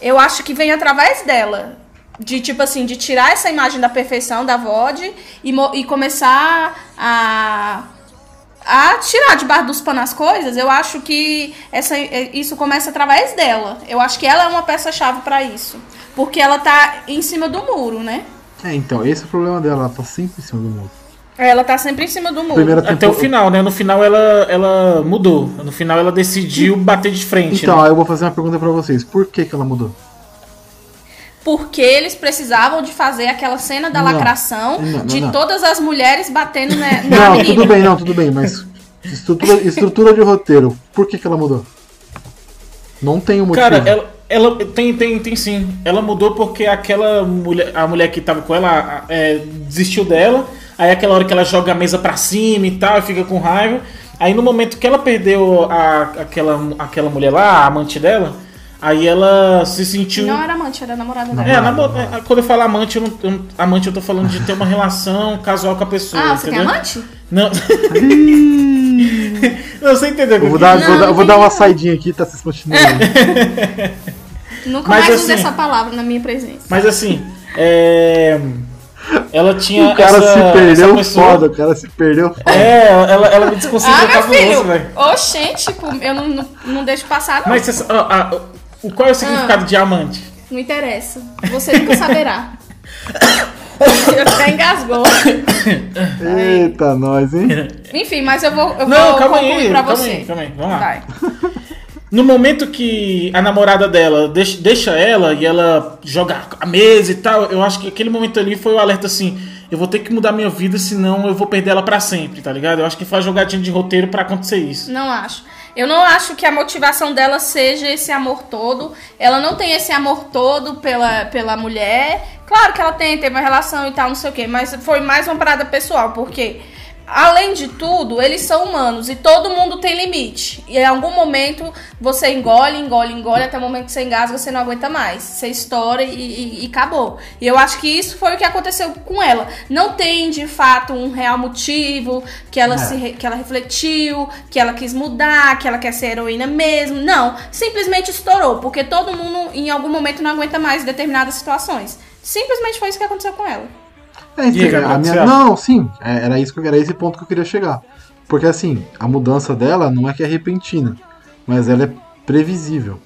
eu acho que vem através dela. De tipo assim, de tirar essa imagem da perfeição da VOD e, e começar a a tirar debaixo dos panos as coisas, eu acho que essa, isso começa através dela. Eu acho que ela é uma peça-chave pra isso. Porque ela tá em cima do muro, né? É, então, esse é o problema dela, ela tá sempre em cima do muro. Ela tá sempre em cima do muro. Primeira Até o final, né? No final ela, ela mudou. No final ela decidiu bater de frente. Então, né? aí eu vou fazer uma pergunta pra vocês. Por que, que ela mudou? Porque eles precisavam de fazer aquela cena da Não. lacração Não, não, de não. todas as mulheres batendo na, na Não, menina. tudo bem, não, tudo bem, mas estrutura, estrutura de roteiro, por que, que ela mudou? Não tem um motivo. Cara, ela, ela tem, tem, tem sim. Ela mudou porque aquela mulher, a mulher que tava com ela é, desistiu dela. Aí aquela hora que ela joga a mesa pra cima e tal, e fica com raiva. Aí no momento que ela perdeu a, aquela, aquela mulher lá, a amante dela, aí ela se sentiu. Não era amante, era namorada dela. É, é, quando eu falo amante, eu não, eu amante eu tô falando de ter uma relação casual com a pessoa. Ah, você tem entendeu? amante? Não. não, você entendeu? Eu vou dar, Não, vou dar, não vou dar uma saidinha aqui, tá? Vocês continuam. Nunca Mas mais assim- usei essa palavra na minha presença. Mas assim, é, ela tinha. o cara essa, se perdeu pessoa- foda, o cara se perdeu foda. É, ela, ela me desconcentrou Ah, cabuloso, velho. Oxente, tipo, eu não, não, não deixo passar, não. Mas você- ah, ah, o, qual é o significado Ah. de amante? Não interessa. Você nunca saberá. Até engasgou. Eita, nós, hein? Enfim, mas eu vou, eu Não, vou calma concluir aí, pra calma você. aí, calma aí, vamos lá. Vai. No momento que a namorada dela deixa, ela e ela joga a mesa e tal, eu acho que aquele momento ali foi o alerta assim: eu vou ter que mudar minha vida, senão eu vou perder ela pra sempre, tá ligado? Eu acho que foi jogadinha de roteiro pra acontecer isso. Não acho. Eu não acho que a motivação dela seja esse amor todo. Ela não tem esse amor todo pela, pela mulher. Claro que ela tem, teve uma relação e tal, não sei o quê. Mas foi mais uma parada pessoal, porque, além de tudo, eles são humanos e todo mundo tem limite. E em algum momento você engole, engole, engole, até o momento que você engasga, você não aguenta mais. Você estoura e, e- e acabou. E eu acho que isso foi o que aconteceu com ela. Não tem, de fato, um real motivo que ela, É. se, que ela refletiu, que ela quis mudar, que ela quer ser heroína mesmo. Não, simplesmente estourou, porque todo mundo em algum momento não aguenta mais determinadas situações. Simplesmente foi isso que aconteceu com ela. É, então, Gabriel, a minha-? Não, sim, é, era, isso que, era esse ponto que eu queria chegar. Porque assim, a mudança dela não é que é repentina, mas ela é previsível.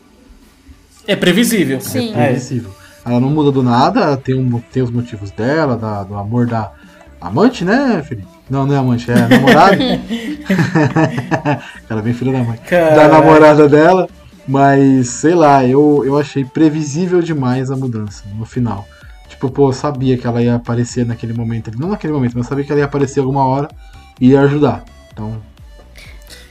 É previsível. Sim. É previsível. Ela não muda do nada, ela tem, um- tem os motivos dela, da- do amor da, Amante, né, Felipe? Não, não é amante, é namorado. Ela bem filha da mãe. Cara. Da namorada dela. Mas, sei lá, eu, eu achei previsível demais a mudança no final. Tipo, pô, eu sabia que ela ia aparecer naquele momento ali. Não naquele momento, mas eu sabia que ela ia aparecer alguma hora e ia ajudar. Então,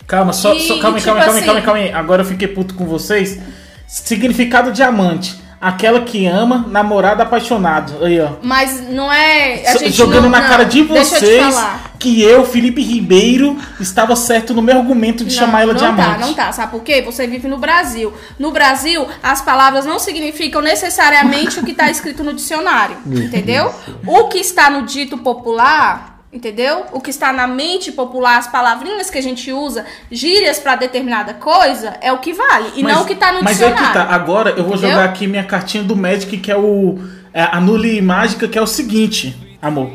Calma, só, E, só calma, aí, tipo calma, calma, assim- calma, aí, calma aí. Agora eu fiquei puto com vocês. Significado diamante. Aquela que ama, namorado apaixonado. Aí, ó. Mas não é. A gente Jogando não, na não, cara de vocês que eu, Felipe Ribeiro, estava certo no meu argumento de Não, chamar ela não de amante. tá, não tá. Sabe por quê? Você vive no Brasil. No Brasil, as palavras não significam necessariamente o que está escrito no dicionário. Entendeu? O que está no dito popular. Entendeu? O que está na mente popular, as palavrinhas que a gente usa, gírias para determinada coisa, é o que vale. E Mas- não o que tá no Mas é dicionário. que tá. Agora eu vou Entendeu? jogar aqui minha cartinha do Magic, que é o. É, a Nule Mágica, que é o seguinte, amor.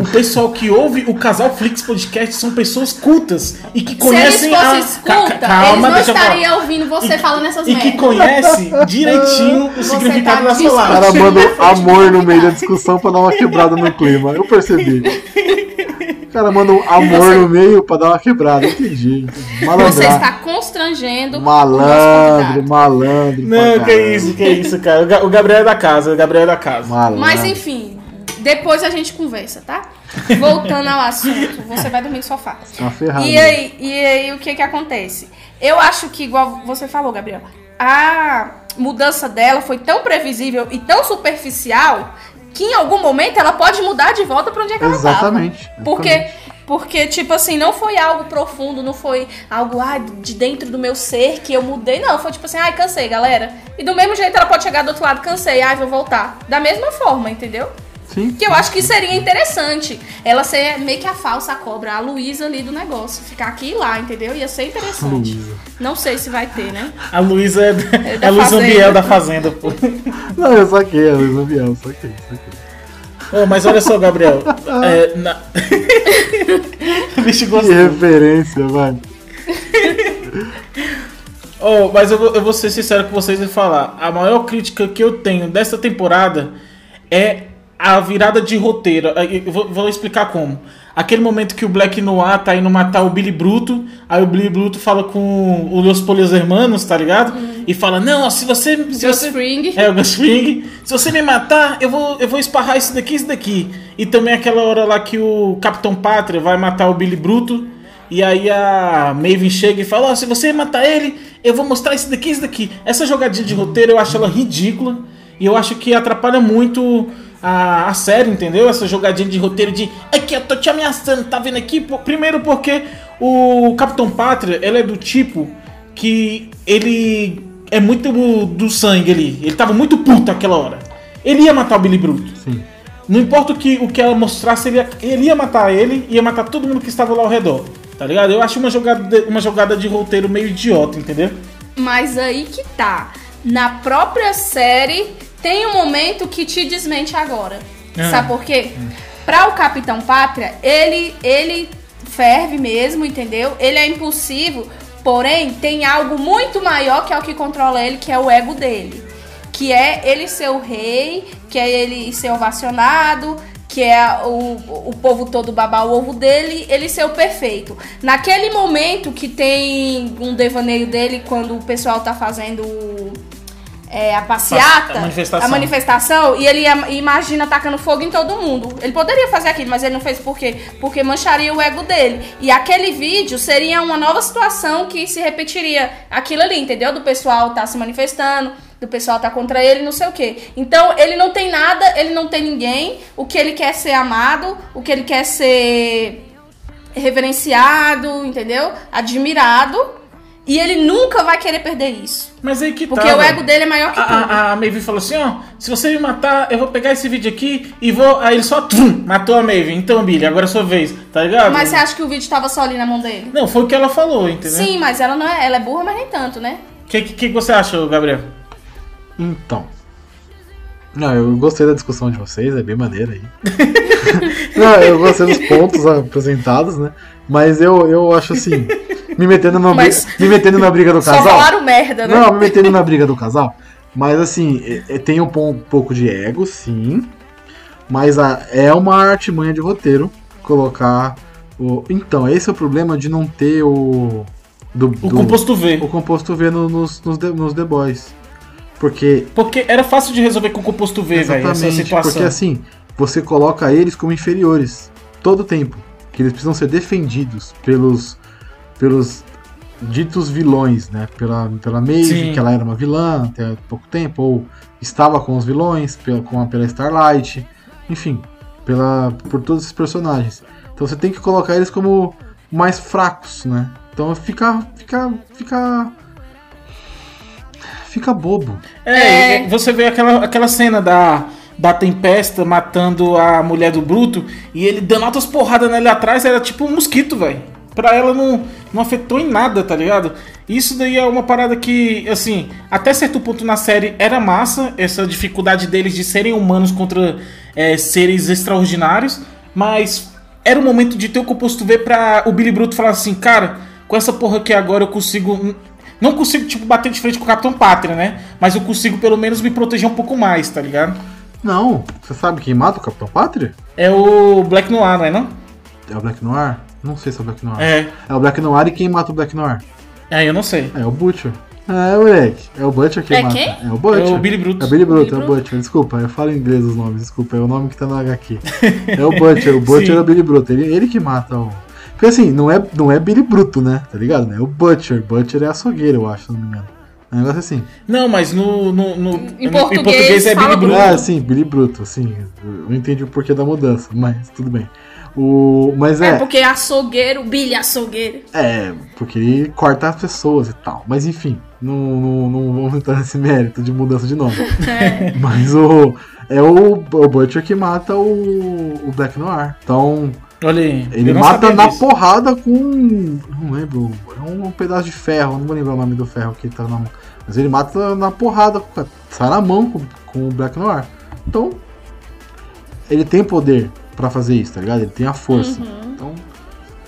O pessoal que ouve o Casal Flix Podcast são pessoas cultas e que Se conhecem eles a. ca- calma, eles não estariam ouvindo você falando essas E que conhece direitinho o significado tá das o palavras. cara manda amor no meio da discussão pra dar uma quebrada no clima. Eu percebi. O cara manda um amor Você- no meio pra dar uma quebrada. Entendi. entendi. Você está Malandrar. constrangendo o Malandro, malandro. Não, que isso, que isso, cara. O O Gabriel é da casa, o Gabriel é da casa. Malandro. Mas enfim, depois a gente conversa, tá? Voltando ao assunto, você vai dormir no sofá. Tá ferrado. E aí, e aí o que que acontece? Eu acho que, igual você falou, Gabriel, a mudança dela foi tão previsível e tão superficial que em algum momento ela pode mudar de volta pra onde é que ela tava. Exatamente. Porque, porque, tipo assim, não foi algo profundo, não foi algo ah, de dentro do meu ser que eu mudei. Não, foi tipo assim, ai, cansei, galera. E do mesmo jeito ela pode chegar do outro lado, cansei, ai, vou voltar. Da mesma forma, entendeu? Sim. Que eu acho que seria interessante ela ser meio que a falsa cobra, a Luísa ali do negócio. Ficar aqui e lá, entendeu? Ia ser interessante. Luísa. Não sei se vai ter, né? A Luísa é, É da a Luísa. Biel da Fazenda, pô. Não, eu saquei, a Luísa Biel, saquei, saquei. Ô, mas olha só, Gabriel. é, na... bicho Que referência, vai. Oh, mas eu vou, eu vou ser sincero com vocês e falar. A maior crítica que eu tenho dessa temporada é a virada de roteiro. Aí Eu vou, vou explicar como. Aquele momento que o Black Noir tá indo matar o Billy Bruto, aí o Billy Bruto fala com os Los Polios Hermanos, tá ligado? E fala: Não, se você. Se Gus você Fring. É, o Gus Fring. Se você me matar, eu vou, eu vou esparrar isso daqui e isso daqui. E também aquela hora lá que o Capitão Pátria vai matar o Billy Bruto. E aí a Maven chega e fala: Ó, se você matar ele, eu vou mostrar isso daqui e isso daqui. Essa jogadinha de roteiro eu acho ela ridícula. E eu acho que atrapalha muito a, a série, entendeu? Essa jogadinha de roteiro de aqui, eu tô te ameaçando, tá vendo aqui? Primeiro porque o Capitão Pátria, ele é do tipo que ele é muito do, sangue ali. Ele tava muito puto naquela hora. Ele ia matar o Billy Bruto. Sim. Não importa o que, o que ela mostrasse, ele ia, ele ia matar ele, ia matar todo mundo que estava lá ao redor. Tá ligado? Eu acho uma jogada, de, uma jogada de roteiro meio idiota, entendeu? Mas aí que tá. Na própria série, tem um momento que te desmente agora. Ah. Sabe por quê? Pra o Capitão Pátria, ele, ele ferve mesmo, entendeu? Ele é impulsivo, porém, tem algo muito maior que é o que controla ele, que é o ego dele. Que é ele ser o rei, que é ele ser ovacionado, que é o, o povo todo babar o ovo dele, ele ser o perfeito. Naquele momento que tem um devaneio dele, quando o pessoal tá fazendo é, a passeata, A manifestação. a manifestação, e ele ima- imagina atacando fogo em todo mundo. Ele poderia fazer aquilo, mas ele não fez por quê? Porque mancharia o ego dele. E aquele vídeo seria uma nova situação que se repetiria aquilo ali, entendeu? Do pessoal tá se manifestando, do pessoal tá contra ele, não sei o quê. Então, ele não tem nada, ele não tem ninguém. O que ele quer ser amado, o que ele quer ser reverenciado, entendeu? Admirado. E ele nunca vai querer perder isso. Mas aí que Porque tá. o ego dele é maior que A, tudo. a, a Maven falou assim, ó, se você me matar, eu vou pegar esse vídeo aqui e vou. Aí ele só tum, matou a Maven. Então, Billy, agora é sua vez, tá ligado? Mas você acha que o vídeo tava só ali na mão dele? Não, foi o que ela falou, entendeu? Sim, mas ela não é. Ela é burra, mas nem tanto, né? O que, que, que você acha, Gabriel? Então. Não, eu gostei da discussão de vocês, é bem maneira aí. não, eu gostei dos pontos apresentados, né? Mas eu, eu acho assim, me metendo, na, Mas- briga, me metendo na briga do Só casal. falaram merda, né? Não, me metendo na briga do casal. Mas assim, é- é- tem um, um pouco de ego, sim. Mas a, é uma artimanha de roteiro colocar o. Então, esse é o problema de não ter o. Do, O do- composto V. o composto V no- nos, nos, The, nos The Boys. Porque. Porque era fácil de resolver com o composto V, velho, essa Exatamente, situação. porque assim, você coloca eles como inferiores todo o tempo. Que eles precisam ser defendidos pelos. Pelos ditos vilões, né? Pela, pela Maeve, Sim. que ela era uma vilã até pouco tempo, ou estava com os vilões, pela, com a, pela Starlight, enfim, pela, por todos esses personagens. Então você tem que colocar eles como mais fracos, né? Então fica. fica. fica. fica bobo. É, É. e você vê aquela, aquela cena da, da Tempesta matando a mulher do Bruto e ele dando altas porradas nela atrás, era tipo um mosquito, velho. Pra ela não, não afetou em nada, tá ligado? Isso daí é uma parada que, assim, até certo ponto na série era massa, essa dificuldade deles de serem humanos contra é, seres extraordinários, mas era o momento de ter o composto V pra o Billy Bruto falar assim, cara, com essa porra aqui agora eu consigo. Não consigo, tipo, bater de frente com o Capitão Pátria, né? Mas eu consigo pelo menos me proteger um pouco mais, tá ligado? Não, você sabe quem mata o Capitão Pátria? É o Black Noir, não é não? É o Black Noir? Não sei se é o Black Noir. É. É o Black Noir e quem mata o Black Noir? É, eu não sei. É o Butcher. É, moleque. É o Butcher que É mata. quem? É o Butcher. É o Billy Bruto. É o Billy Bruto, é o Butcher. Desculpa, eu falo em inglês os nomes, desculpa. É o nome que tá no HQ. É o Butcher. O Butcher Sim. é o Billy Bruto. Ele, ele que mata o. Porque assim, não é, não é Billy Bruto, né? Tá ligado? né? É o Butcher. Butcher é açougueiro, eu acho, se não me engano. É um negócio assim. Não, mas no, no, no- Em no- português, é Billy Bruto. Ah, sim, Billy Bruto, sim. Eu entendi o porquê da mudança, mas tudo bem. O, mas É, é, porque açougueiro, Billy açougueiro. É, porque ele corta as pessoas e tal. Mas enfim, não, não, não vamos entrar nesse mérito de mudança de nome. É. Mas o. É o, o Butcher que mata o, o Black Noir. Então, Olha aí. ele mata na disso. porrada com. Não lembro. É um, pedaço de ferro. Não vou lembrar o nome do ferro que tá na mão. Mas ele mata na porrada. Sai na mão com, com o Black Noir. Então, ele tem poder pra fazer isso, tá ligado? Ele tem a força. Então,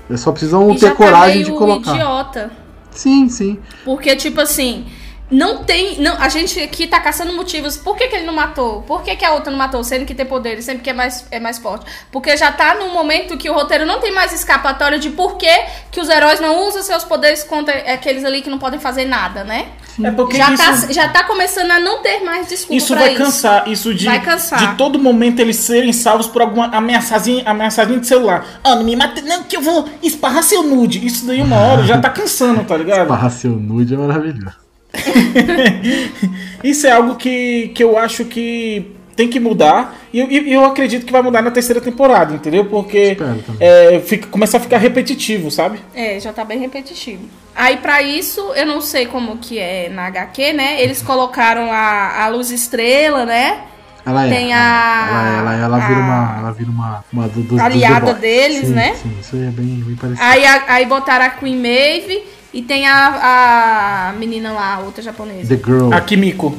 eles só precisam Uhum. E ter coragem de colocar. idiota. Sim, sim. Porque, tipo assim, não tem. Não, a gente aqui tá caçando motivos. Por que, que ele não matou? Por que, que a outra não matou? Sendo que tem poderes, sempre que é mais, é mais forte. Porque já tá num momento que o roteiro não tem mais escapatória de por que, que os heróis não usam seus poderes contra aqueles ali que não podem fazer nada, né? É porque Já isso, tá, já tá começando a não ter mais desculpa isso vai isso. cansar. Isso de, Vai cansar. de todo momento eles serem salvos por alguma ameaçazinha, ameaçazinha de celular. Ah, não me mata, não, que eu vou esparrar seu nude. Isso daí uma hora já tá cansando, tá ligado? Barra seu nude é maravilhoso. Isso é algo que, que eu acho que tem que mudar. E eu, e eu acredito que vai mudar na terceira temporada, entendeu? Porque é, fica, começa a ficar repetitivo, sabe? É, já tá bem repetitivo. Aí, pra isso, eu não sei como que é na HQ, né? Eles colocaram a, a luz estrela, né? Ela é. Tem ela, a- ela, ela, ela vira a- uma. Ela vira uma. uma do, do, Aliada Boys. deles, Sim, né? Sim, isso aí é bem, bem parecido. Aí, a- aí botaram a Queen Maeve e tem a, a menina lá, a outra japonesa. The Girl. A Kimiko.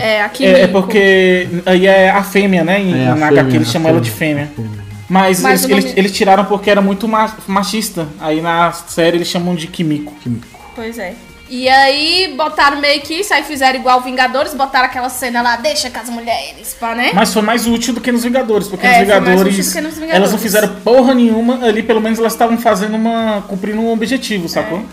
É, a Kimiko. É, é porque aí é a fêmea, né? Em, É, a na fêmea, HQ eles chamam ela de fêmea, fêmea. Mas, Mas eles, nome- eles, eles tiraram porque era muito ma- machista. Aí na série eles chamam de Kimiko. Químico. Pois é. E aí botaram meio que isso, aí fizeram igual Vingadores, botaram aquela cena lá, deixa com as mulheres, pá, né? Mas foi mais útil do que nos Vingadores, porque É, nos foi mais útil Vingadores, do que nos Vingadores. elas não fizeram porra nenhuma ali, pelo menos elas estavam fazendo uma. cumprindo um objetivo, sacou?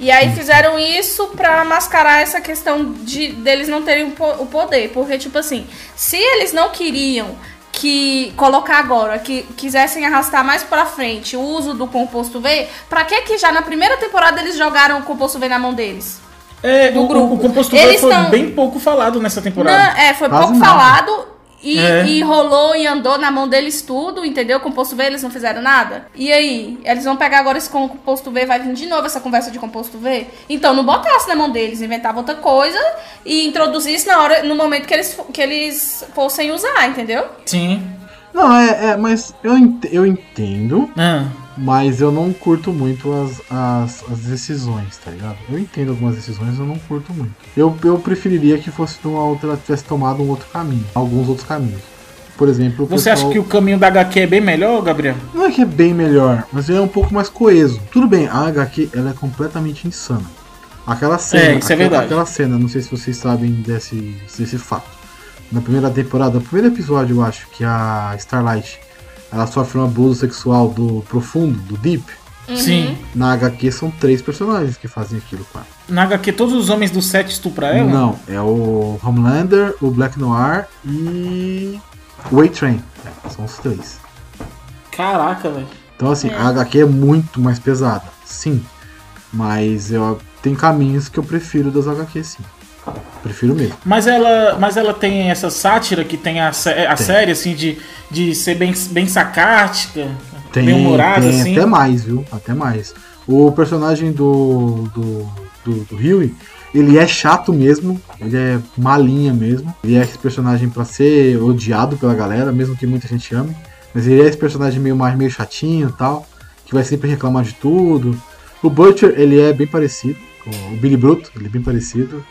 E aí fizeram isso pra mascarar essa questão de deles não terem o po- o poder. Porque, tipo assim, se eles não queriam que colocar agora, que quisessem arrastar mais pra frente o uso do composto V, pra que que já na primeira temporada eles jogaram o composto V na mão deles? É, Do o, grupo. o composto V Eles foi tão- bem pouco falado nessa temporada. Não, é, foi Quase pouco nada. falado e, É. e rolou e andou na mão deles tudo, entendeu? Composto V, eles não fizeram nada. E aí? Eles vão pegar agora esse composto V, vai vir de novo essa conversa de composto V? Então não botasse na mão deles, inventava outra coisa e introduzisse na hora, no momento que eles, que eles fossem usar, entendeu? Sim. Não, é, é mas eu, ent- eu entendo, Ah, mas eu não curto muito as, as, as decisões, tá ligado? Eu entendo algumas decisões, eu não curto muito. Eu, eu preferiria que fosse uma outra, tivesse tomado um outro caminho, alguns outros caminhos. Por exemplo, Você pessoal- acha que o caminho da HQ é bem melhor, Gabriel? Não é que é bem melhor, mas ele é um pouco mais coeso. Tudo bem, a HQ ela é completamente insana. Aquela cena, É, isso é aquela, verdade. aquela cena, não sei se vocês sabem desse, desse fato. na primeira temporada, no primeiro episódio, eu acho, que a Starlight ela sofre um abuso sexual do profundo, do Deep. Sim. Na HQ são três personagens que fazem aquilo com ela. Na HQ, todos os homens do set estupram ela? Não, é o Homelander, o Black Noir e o A-Train. É, são os três. Caraca, velho. Então, assim, a HQ é muito mais pesada, sim. Mas eu tem caminhos que eu prefiro das HQ, sim. Prefiro mesmo. Mas ela, mas ela tem essa sátira que tem a, a série, assim, de, de ser bem, bem sacártica, Tem, bem humorada, tem assim. até mais, viu? Até mais. O personagem do, do, do, do Huey, ele é chato mesmo, ele é malinha mesmo. Ele é esse personagem pra ser odiado pela galera, mesmo que muita gente ame. Mas ele é esse personagem meio mais meio chatinho e tal, que vai sempre reclamar de tudo. O Butcher, ele é bem parecido com o Billy Bruto, ele é bem parecido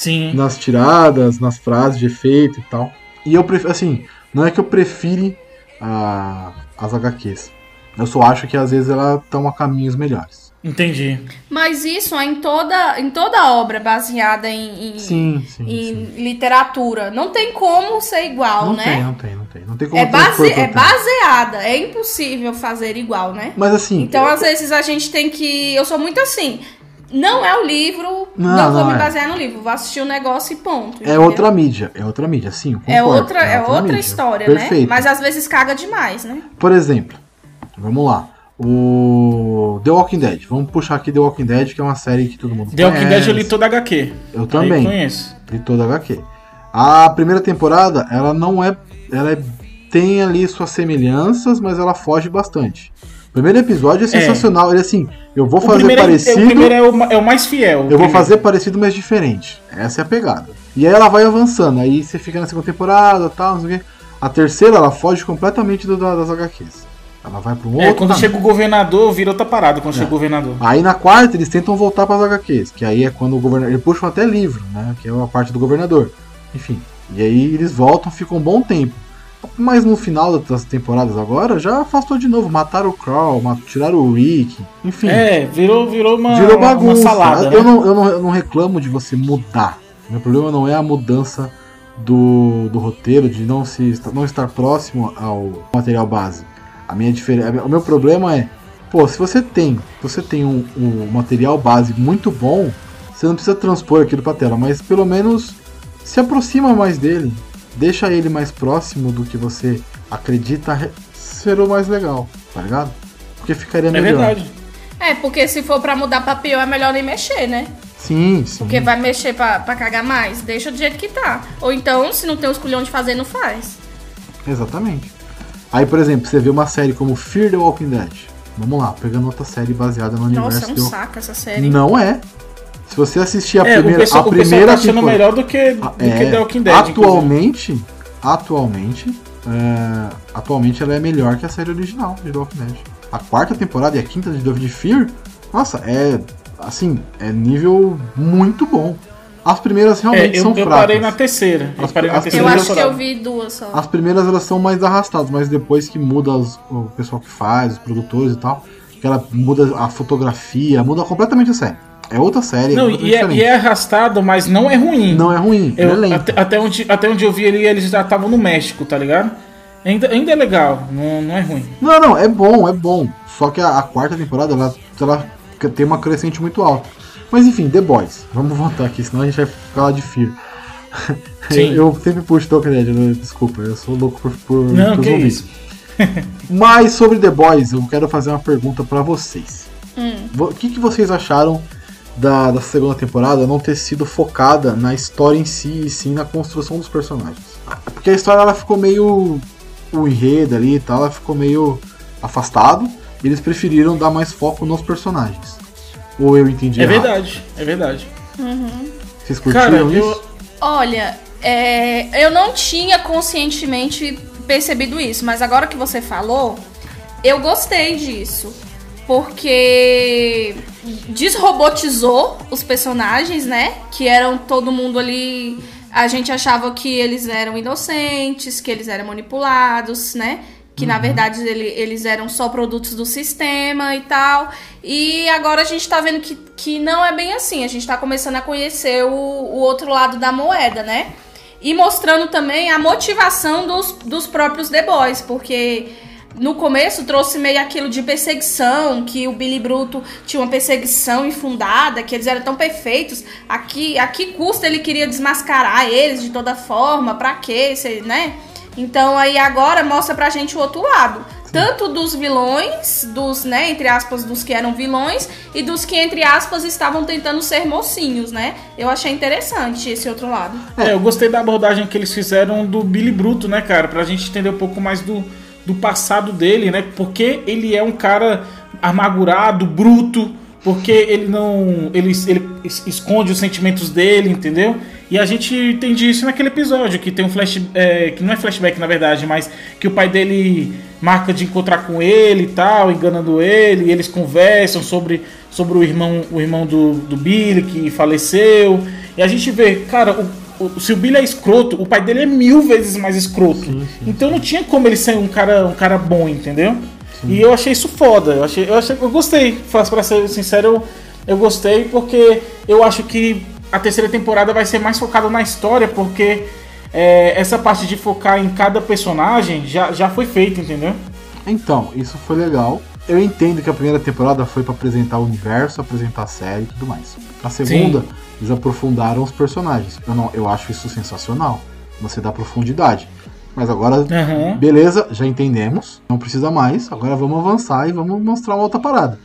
Sim. nas tiradas, nas frases de efeito e tal. E eu prefiro, assim, não é que eu prefire a- as HQs. Eu só acho que às vezes elas estão a caminhos melhores. Entendi. Mas isso é em toda, em toda obra baseada em, em- Sim, sim. em sim. literatura. Não tem como ser igual, Não né? tem, não tem, não tem. Não tem como É, base, é baseada, é impossível fazer igual, né? Mas assim, Então, às vezes, a gente tem que. Eu sou muito assim. Não é o livro, não, Não, vou não me é. basear no livro, vou assistir o negócio e ponto. é entendeu? outra mídia, é outra mídia, sim, eu É concordo, outra, é outra mídia. história, Perfeito. né? Mas às vezes caga demais, né? Por exemplo, vamos lá. O The Walking Dead. Vamos puxar aqui The Walking Dead, que é uma série que todo mundo The Walking Dead eu li conhece. toda a HQ. Eu também. conheço. de toda a HQ. A primeira temporada, ela não é. Ela é- tem ali suas semelhanças, mas ela foge bastante. O primeiro episódio é sensacional. Ele é assim, eu vou fazer primeiro, é, parecido. o primeiro é o, ma- é o mais fiel. o Eu vou primeiro. fazer parecido, mas diferente. Essa é a pegada. E aí ela vai avançando. Aí você fica na segunda temporada tal, não sei o quê. A terceira, ela foge completamente do, da- das HQs. Ela vai para um outro. É, quando caminho. chega o governador, vira outra parada quando É. chega o governador. Aí na quarta eles tentam voltar para as HQs, que aí é quando o governador. Eles puxam até livro, né? Que é uma parte do governador. Enfim. E aí eles voltam, ficam um bom tempo. Mas no final das temporadas agora já afastou de novo. Mataram o Crawl, tiraram o Rick. Enfim. É, virou, virou uma, virou bagunça. uma salada. eu, né? não, eu, não, eu não reclamo de você mudar. Meu problema não é a mudança do, do roteiro, de não, se, não estar próximo ao material base. A minha diferença. O meu problema é, pô, se você tem, se você tem um, um material base muito bom, você não precisa transpor aquilo pra tela, mas pelo menos se aproxima mais dele. Deixa ele mais próximo do que você acredita re- ser o mais legal, tá ligado? Porque ficaria É melhor. verdade. É, porque se for pra mudar pra pior, é melhor nem mexer, né? Sim, sim. Porque vai mexer pra, pra cagar mais. Deixa do jeito que tá. Ou então, se não tem os culhão de fazer, não faz. Exatamente. Aí, por exemplo, você vê uma série como Fear the Walking Dead. Vamos lá, pegando outra série baseada no Nossa, universo é um do... saco essa série. Não é. Se você assistir a É, primeira, o pessoal, a o pessoal primeira tá achando temporada- melhor do que, do que É, The Walking Dead. inclusive. atualmente, atualmente, é, atualmente ela é melhor que a série original de The Walking Dead. A quarta temporada e a quinta de Dove de Fear, nossa, é assim, é nível muito bom. As primeiras É, realmente eu, são eu fracas. parei na terceira. Eu As- parei na as Eu terceira acho que eu vi duas só. As primeiras elas são mais arrastadas, mas depois que muda os- o pessoal que faz, os produtores e tal, que ela muda a fotografia, muda completamente a série. É outra série, Não, é e é, e é arrastado, mas não é ruim. Não é ruim, Eu- é lento. até, até onde, até onde eu vi ali, eles já estavam no México, tá ligado? Ainda, ainda é legal, não, não é ruim. Não, não, é bom, é bom. Só que a, a quarta temporada, ela, ela tem uma crescente muito alta. Mas enfim, The Boys. Vamos voltar aqui, senão a gente vai falar de Fear. Sim. Eu, eu sempre puxo Dead, né? desculpa, eu sou louco por, por Não, por que isso. Mas sobre The Boys, eu quero fazer uma pergunta pra vocês. Hum. O que, que vocês acharam da, da segunda temporada não ter sido focada na história em si e sim na construção dos personagens? Porque a história ela ficou meio. O enredo ali e tal, ela ficou meio afastado. E eles preferiram dar mais foco nos personagens. Ou eu entendi É errado? verdade, é verdade. Vocês curtiram Cara, isso? eu, Olha, é, eu não tinha conscientemente percebido isso, mas agora que você falou, eu gostei disso. Porque desrobotizou os personagens, né? Que eram todo mundo ali. A gente achava que eles eram inocentes, que eles eram manipulados, né? Que na verdade ele- eles eram só produtos do sistema e tal. E agora a gente tá vendo que, que não é bem assim. A gente tá começando a conhecer o, o outro lado da moeda, né? e mostrando também a motivação dos, dos próprios The Boys, porque no começo trouxe meio aquilo de perseguição, que o Billy Bruto tinha uma perseguição infundada, que eles eram tão perfeitos. Aqui, aqui custa ele queria desmascarar eles de toda forma, pra quê, né? Então aí agora mostra pra gente o outro lado. Tanto dos vilões, dos, né, entre aspas, dos que eram vilões, e dos que, entre aspas, estavam tentando ser mocinhos, né? Eu achei interessante esse outro lado. É, eu gostei da abordagem que eles fizeram do Billy Bruto, né, cara? Pra gente entender um pouco mais do, do passado dele, né? Porque ele é um cara amargurado, bruto, porque ele não. Ele, ele esconde os sentimentos dele, entendeu? E a gente entende isso naquele episódio, que tem um flash. É, que não é flashback na verdade, mas que o pai dele marca de encontrar com ele e tal, enganando ele, e eles conversam sobre, sobre o irmão, o irmão do, do Billy que faleceu. E a gente vê, cara, o, o, se o Billy é escroto, o pai dele é mil vezes mais escroto. Sim, sim, então não tinha como ele ser um cara, um cara bom, entendeu? Sim. E eu achei isso foda. Eu, achei, eu, achei, eu gostei. Pra ser sincero, eu, eu gostei porque eu acho que a terceira temporada vai ser mais focada na história, porque é, essa parte de focar em cada personagem já, já foi feita, entendeu? Então, isso foi legal. Eu entendo que a primeira temporada foi para apresentar o universo, apresentar a série e tudo mais. A segunda, Sim. Eles aprofundaram os personagens. Eu, não, eu acho isso sensacional. Você dá profundidade. Mas agora, uhum. beleza, já entendemos. Não precisa mais. Agora vamos avançar e vamos mostrar uma outra parada.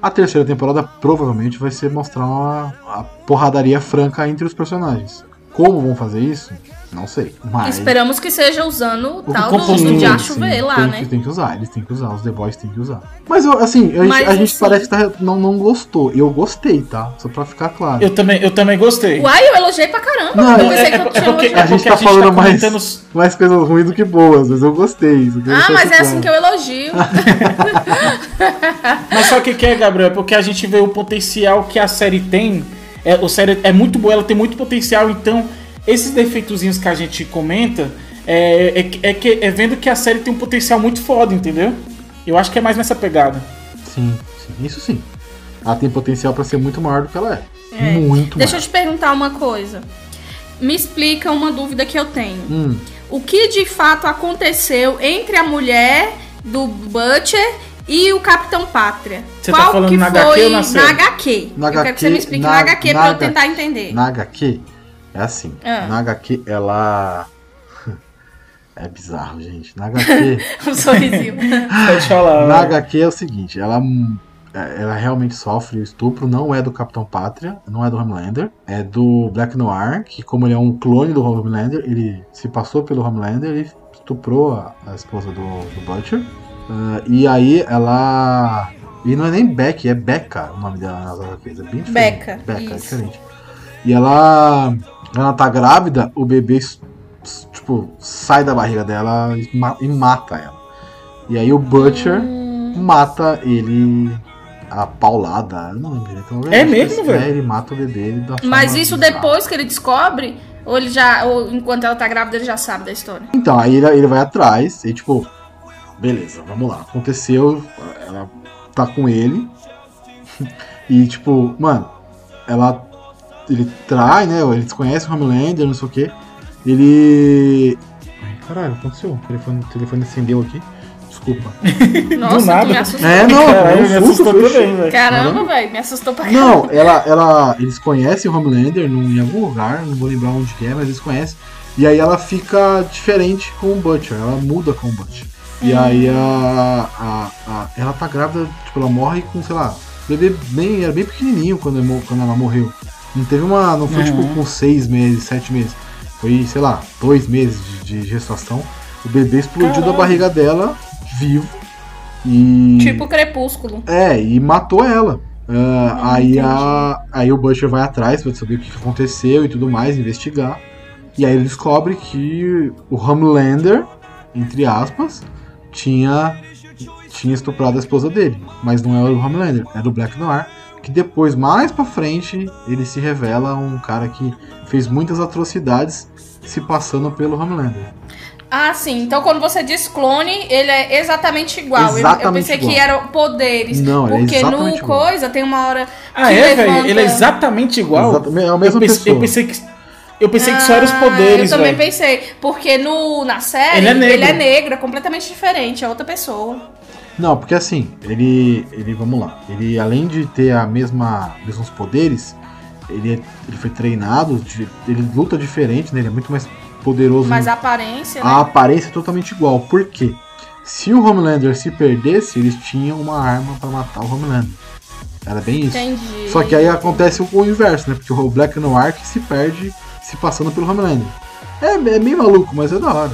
A terceira temporada provavelmente vai ser mostrar uma, uma porradaria franca entre os personagens. Como vão fazer isso? Não sei. Mas... Esperamos que seja usando o tal do, do Diacho V lá, tem né? Que, tem que usar, eles têm que usar, os The Boys têm que usar. Mas eu, assim, a, Mas, gente, a gente parece que tá, não, não gostou. Eu gostei, tá? Só pra ficar claro. Eu também, eu também gostei. Uai, eu elogiei pra caramba. Não, eu é, é, é, porque, a gente tá a gente falando tá mais, comentando... mais coisas ruins do que boas, mas eu gostei. Ah, mas é assim que eu elogio. mas só que que é, Gabriel? É porque a gente vê o potencial que a série tem. É, a série é muito boa, ela tem muito potencial, então esses defeitozinhos que a gente comenta é, é, é, que, é vendo que a série tem um potencial muito foda, entendeu? Eu acho que é mais nessa pegada. Sim, sim isso sim. Ela tem potencial para ser muito maior do que ela é. é. Muito Deixa maior. eu te perguntar uma coisa. Me explica uma dúvida que eu tenho. Hum. O que de fato aconteceu entre a mulher do Butcher e o Capitão Pátria? Você tá Qual tá falando que na foi HQ ou na, série? na HQ? Na eu HQ, quero que você me explique na, na HQ na pra eu tentar entender. Na HQ, é assim, ah. na HQ ela. É bizarro, gente. Na HQ. um sorrisinho. Pode falar. Na HQ é o seguinte, ela, ela realmente sofre o estupro, não é do Capitão Pátria, não é do Homelander, é do Black Noir, que como ele é um clone do Homelander, ele se passou pelo Homelander e estuprou a, a esposa do, do Butcher. Uh, e aí ela. E não é nem Beck, é Becca o nome dela nas HQs. É bem diferente. Becca. Becca, é diferente. E ela ela tá grávida, o bebê, tipo, sai da barriga dela e, ma e mata ela. E aí o Butcher hum. mata ele a paulada. Eu não lembro então, É mesmo, velho? É, ele mata o bebê. Ele Mas isso bizarra. depois que ele descobre? Ou ele já. Ou enquanto ela tá grávida, ele já sabe da história? Então, aí ele, ele vai atrás e tipo. Beleza, vamos lá. Aconteceu, ela tá com ele. e tipo, mano, ela ele trai, né? Ele desconhece o Homelander, não sei o que. Ele. Ai, caralho, aconteceu. O telefone, o telefone acendeu aqui. Desculpa. Nossa, Do nada. me assustou. É, não, Caralho, me assustou também, velho. Caramba, velho, me assustou pra caramba. Não, ela, ela, eles conhecem o Homelander num, em algum lugar, não vou lembrar onde que é, mas eles conhecem. E aí ela fica diferente com o Butcher, ela muda com o Butcher. E hum. aí a, a, a, ela tá grávida, tipo, ela morre com, sei lá, bebê bem, era bem pequenininho quando, quando ela morreu. Não teve uma. Não foi tipo, uhum. tipo com seis meses, sete meses. Foi, sei lá, dois meses de, de gestação. O bebê explodiu Caramba. da barriga dela, vivo. E. Tipo crepúsculo. É, e matou ela. Uh, aí, a, aí o Butcher vai atrás pra saber o que aconteceu e tudo mais, investigar. E aí ele descobre que o Homelander, entre aspas, tinha, tinha estuprado a esposa dele. Mas não era o Homelander, era o Black Noir que depois, mais pra frente, ele se revela um cara que fez muitas atrocidades se passando pelo Homelander. Ah, sim. Então quando você diz clone, ele é exatamente igual. Exatamente eu, eu pensei igual. que eram poderes. Não, porque é no igual. coisa tem uma hora. Ah, é, levanta... velho? Ele é exatamente igual. Exatamente, é a mesma eu pensei, pessoa. Eu pensei que. Eu pensei que só eram os Ah, poderes, Eu também velho. pensei. Porque no, na série, Ele é negro. ele é negro, é completamente diferente, é outra pessoa. Não, porque assim, ele. ele vamos lá. Ele, além de ter a mesma. mesmos poderes, ele, é- ele foi treinado, ele luta diferente, né? Ele é muito mais poderoso. Mas a aparência, né? a aparência é totalmente igual. Por quê? Se o Homelander se perdesse, eles tinham uma arma pra matar o Homelander. Era bem isso. Entendi. Só que aí acontece o, o inverso, né? Porque o Black Noir que se perde se passando pelo Homelander. É, é meio maluco, mas é da hora.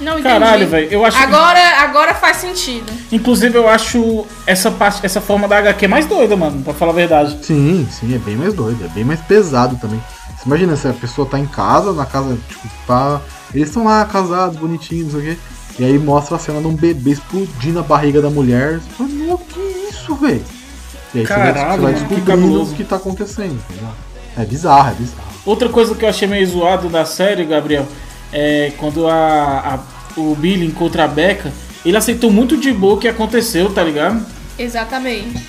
Não entendi. Caralho, velho. Eu acho. Agora, agora faz sentido. Inclusive, eu acho essa parte, essa forma da HQ mais doida, mano, pra falar a verdade. Sim, sim, é bem mais doido, é bem mais pesado também. Você imagina se a pessoa tá em casa, na casa, tipo, tá. Eles estão lá casados, bonitinhos, não sei o quê. E aí mostra a cena de um bebê explodindo a barriga da mulher. Você fala, meu, que isso, velho? E aí você vai- Caralho, você vai mano, que descobrindo o que tá acontecendo, tá ligado? É bizarro, é bizarro. Outra coisa que eu achei meio zoado da série, Gabriel, é quando a, a- o Billy encontra a Becca, ele aceitou muito de boa o que aconteceu, tá ligado? Exatamente.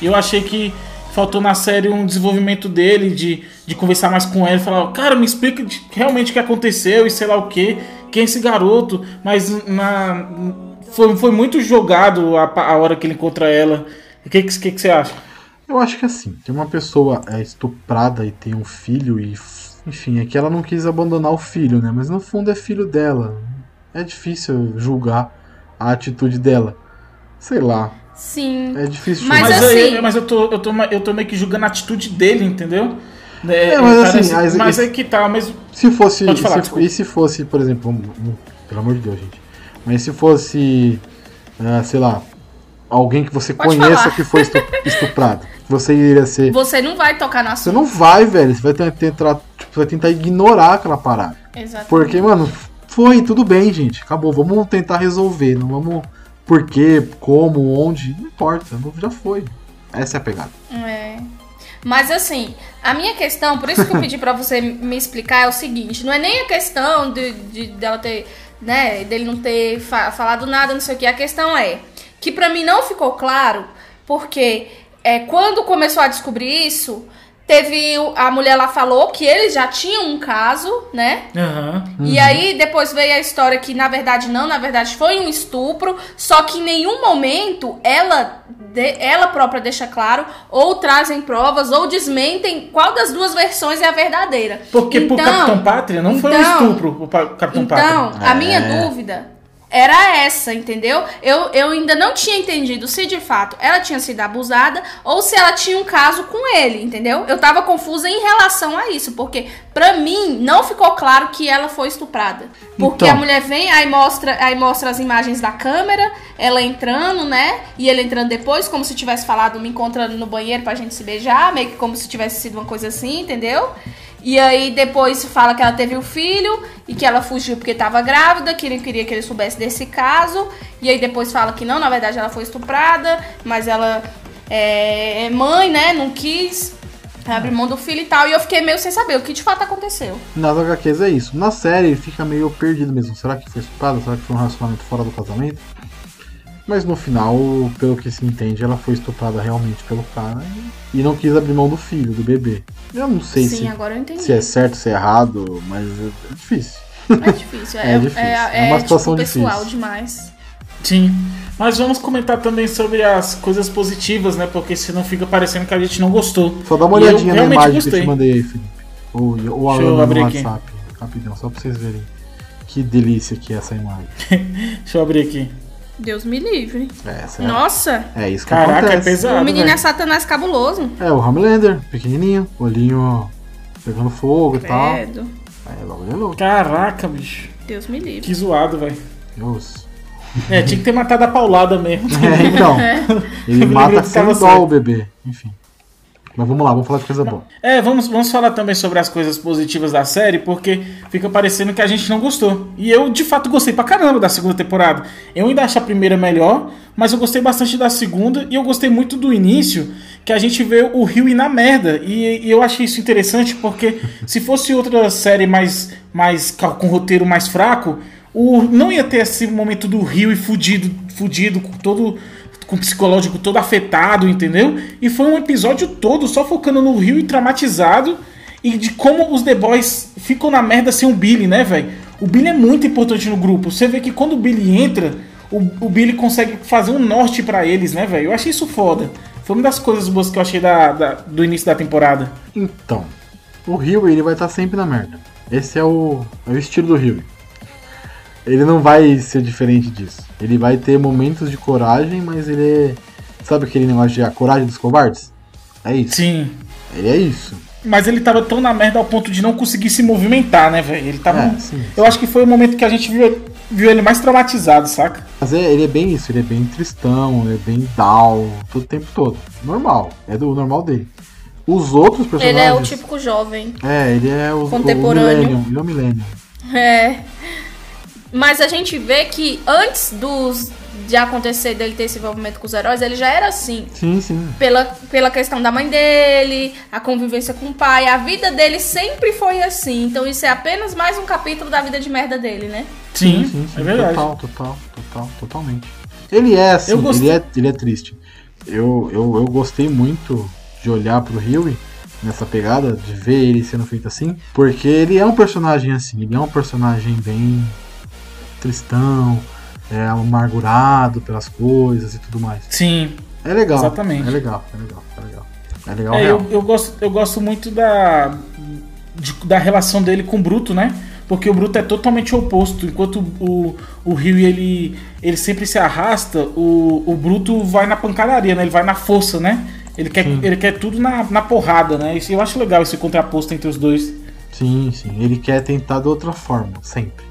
E eu achei que faltou na série um desenvolvimento dele, de, de conversar mais com ele, falar, cara, me explica realmente o que aconteceu e sei lá o que, quem é esse garoto, mas na, foi, foi muito jogado a, a hora que ele encontra ela. O que, que, que, que você acha? Eu acho que assim, tem uma pessoa é estuprada e tem um filho e. Enfim, é que ela não quis abandonar o filho, né? Mas no fundo é filho dela. É difícil julgar a atitude dela. Sei lá, Sim. é difícil Mas julgar. Mas, assim- eu, mas eu, tô, eu, tô, eu tô meio que julgando a atitude dele, entendeu? É, mas assim, as- mas é que tá, mas Se fosse. Pode falar, se- e se fosse, por exemplo, um- um- pelo amor de Deus, gente. Mas se fosse, ah, sei lá, alguém que você Pode conheça falar. que foi estu- estuprado, você iria ser. Você não vai tocar na Você não vai, velho. Você vai tentar, tipo, vai tentar ignorar aquela parada. Exatamente. Porque, mano, foi, tudo bem, gente. Acabou. Vamos tentar resolver. Não vamos. Por quê, como, onde. Não importa. Já foi. Essa é a pegada. É. Mas assim, a minha questão, por isso que eu pedi pra você me explicar, é o seguinte: não é nem a questão de, de- dela ter, né, dele não ter fa- falado nada, não sei o que. A questão é que pra mim não ficou claro, porque é, quando começou a descobrir isso, teve o- a mulher lá falou que eles já tinham um caso, né? Aham. E aí depois veio a história que na verdade não, na verdade foi um estupro, só que em nenhum momento ela de- ela própria deixa claro ou trazem provas ou desmentem qual das duas versões é a verdadeira. Porque pro Então- Capitão Pátria não foi um então- estupro pro pa- Capitão Então, Pátria. a minha É. dúvida era essa, entendeu? Eu, eu ainda não tinha entendido se de fato ela tinha sido abusada ou se ela tinha um caso com ele, entendeu? Eu tava confusa em relação a isso, porque pra mim não ficou claro que ela foi estuprada. Porque Então. a mulher vem, aí mostra, aí mostra as imagens da câmera, ela entrando, né? E ele entrando depois, como se tivesse falado, me encontrando no banheiro pra gente se beijar, meio que como se tivesse sido uma coisa assim, entendeu? E aí depois fala que ela teve o filho e que ela fugiu porque estava grávida, que ele queria que ele soubesse desse caso. E aí depois fala que não, na verdade ela foi estuprada, mas ela é, é mãe, né? Não quis abrir mão do filho e tal. E eu fiquei meio sem saber o que de fato aconteceu. Nas HQs é isso. Na série fica meio perdido mesmo. Será que foi estuprada? Será que foi um relacionamento fora do casamento? Mas no final, pelo que se entende, ela foi estuprada realmente pelo cara e, e não quis abrir mão do filho, do bebê. Eu não sei Sim, se, agora eu entendi. se é certo, se é errado, mas é, é difícil. É difícil. É, É difícil. É, É uma é, situação tipo, pessoal difícil. demais. Sim. Mas vamos comentar também sobre as coisas positivas, né? Porque senão fica parecendo que a gente não gostou. Só dá uma olhadinha na imagem que eu gostei. te mandei aí, Felipe. Ou, ou Deixa eu no abrir aqui. WhatsApp. Rapidão, só pra vocês verem. Que delícia que é essa imagem. Deixa eu abrir aqui. Deus me livre. É, essa é, Nossa, é isso que Caraca, é acontece. pesado. o menino é satanás cabuloso. É, o Homelander, pequenininho, olhinho pegando fogo e tal. Credo. É, o bagulho é louco. Caraca, bicho. Deus me livre. Que zoado, velho. Deus. É, tinha que ter matado a paulada mesmo. É, então. Ele Eu me mata sem dó o bebê. Enfim. Mas vamos lá, vamos falar de coisa boa. É, vamos, vamos falar também sobre as coisas positivas da série, porque fica parecendo que a gente não gostou. E eu, de fato, gostei pra caramba da segunda temporada. Eu ainda acho a primeira melhor, mas eu gostei bastante da segunda, e eu gostei muito do início, que a gente vê o Rio ir na merda. E, e eu achei isso interessante, porque se fosse outra série mais, mais com roteiro mais fraco, o, não ia ter esse momento do Rio e fudido, fudido, com todo com o psicológico todo afetado, entendeu? E foi um episódio todo só focando no Rio e traumatizado e de como os The Boys ficam na merda sem o Billy, né, velho? O Billy é muito importante no grupo. Você vê que quando o Billy entra, o, o Billy consegue fazer um norte pra eles, né, velho? Eu achei isso foda. Foi uma das coisas boas que eu achei da, da- do início da temporada. Então, o Rio ele vai estar sempre na merda. Esse é o, é o estilo do Rio. Ele não vai ser diferente disso. Ele vai ter momentos de coragem, mas ele é. Sabe aquele negócio de a coragem dos covardes? É isso. Sim. Ele é isso. Mas ele tava tão na merda ao ponto de não conseguir se movimentar, né, velho? Ele tava. É, sim, Eu acho que foi o momento que a gente viu, viu ele mais traumatizado, saca? Mas é, ele é bem isso, ele é bem tristão, ele é bem down, todo o tempo todo. Normal. É do normal dele. Os outros Ele personagens. é o típico jovem. É, ele é o, Contemporâneo. o Millennium. Ele é o Millennium. É. Mas a gente vê que antes dos de acontecer dele ter esse envolvimento com os heróis, ele já era assim. Sim, sim. Pela, pela questão da mãe dele, a convivência com o pai, a vida dele sempre foi assim. Então isso é apenas mais um capítulo da vida de merda dele, né? Sim, sim, sim, é verdade. Total, total, total, totalmente. Ele é assim, ele é, ele é triste. Eu, eu, eu gostei muito de olhar pro Huey nessa pegada, de ver ele sendo feito assim, porque ele é um personagem assim, ele é um personagem bem tristão, é amargurado pelas coisas e tudo mais. Sim. É legal. Exatamente. É legal, é legal, é legal. É legal, É, eu, eu, gosto, eu gosto muito da, de- da relação dele com o Bruto, né? Porque o Bruto é totalmente oposto. Enquanto o, o Rio ele, ele sempre se arrasta, o, o Bruto vai na pancadaria, né? Ele vai na força, né? Ele quer, Sim. ele quer tudo na, na porrada, né? Eu acho legal esse contraposto entre os dois. Sim, sim. Ele quer tentar de outra forma, sempre.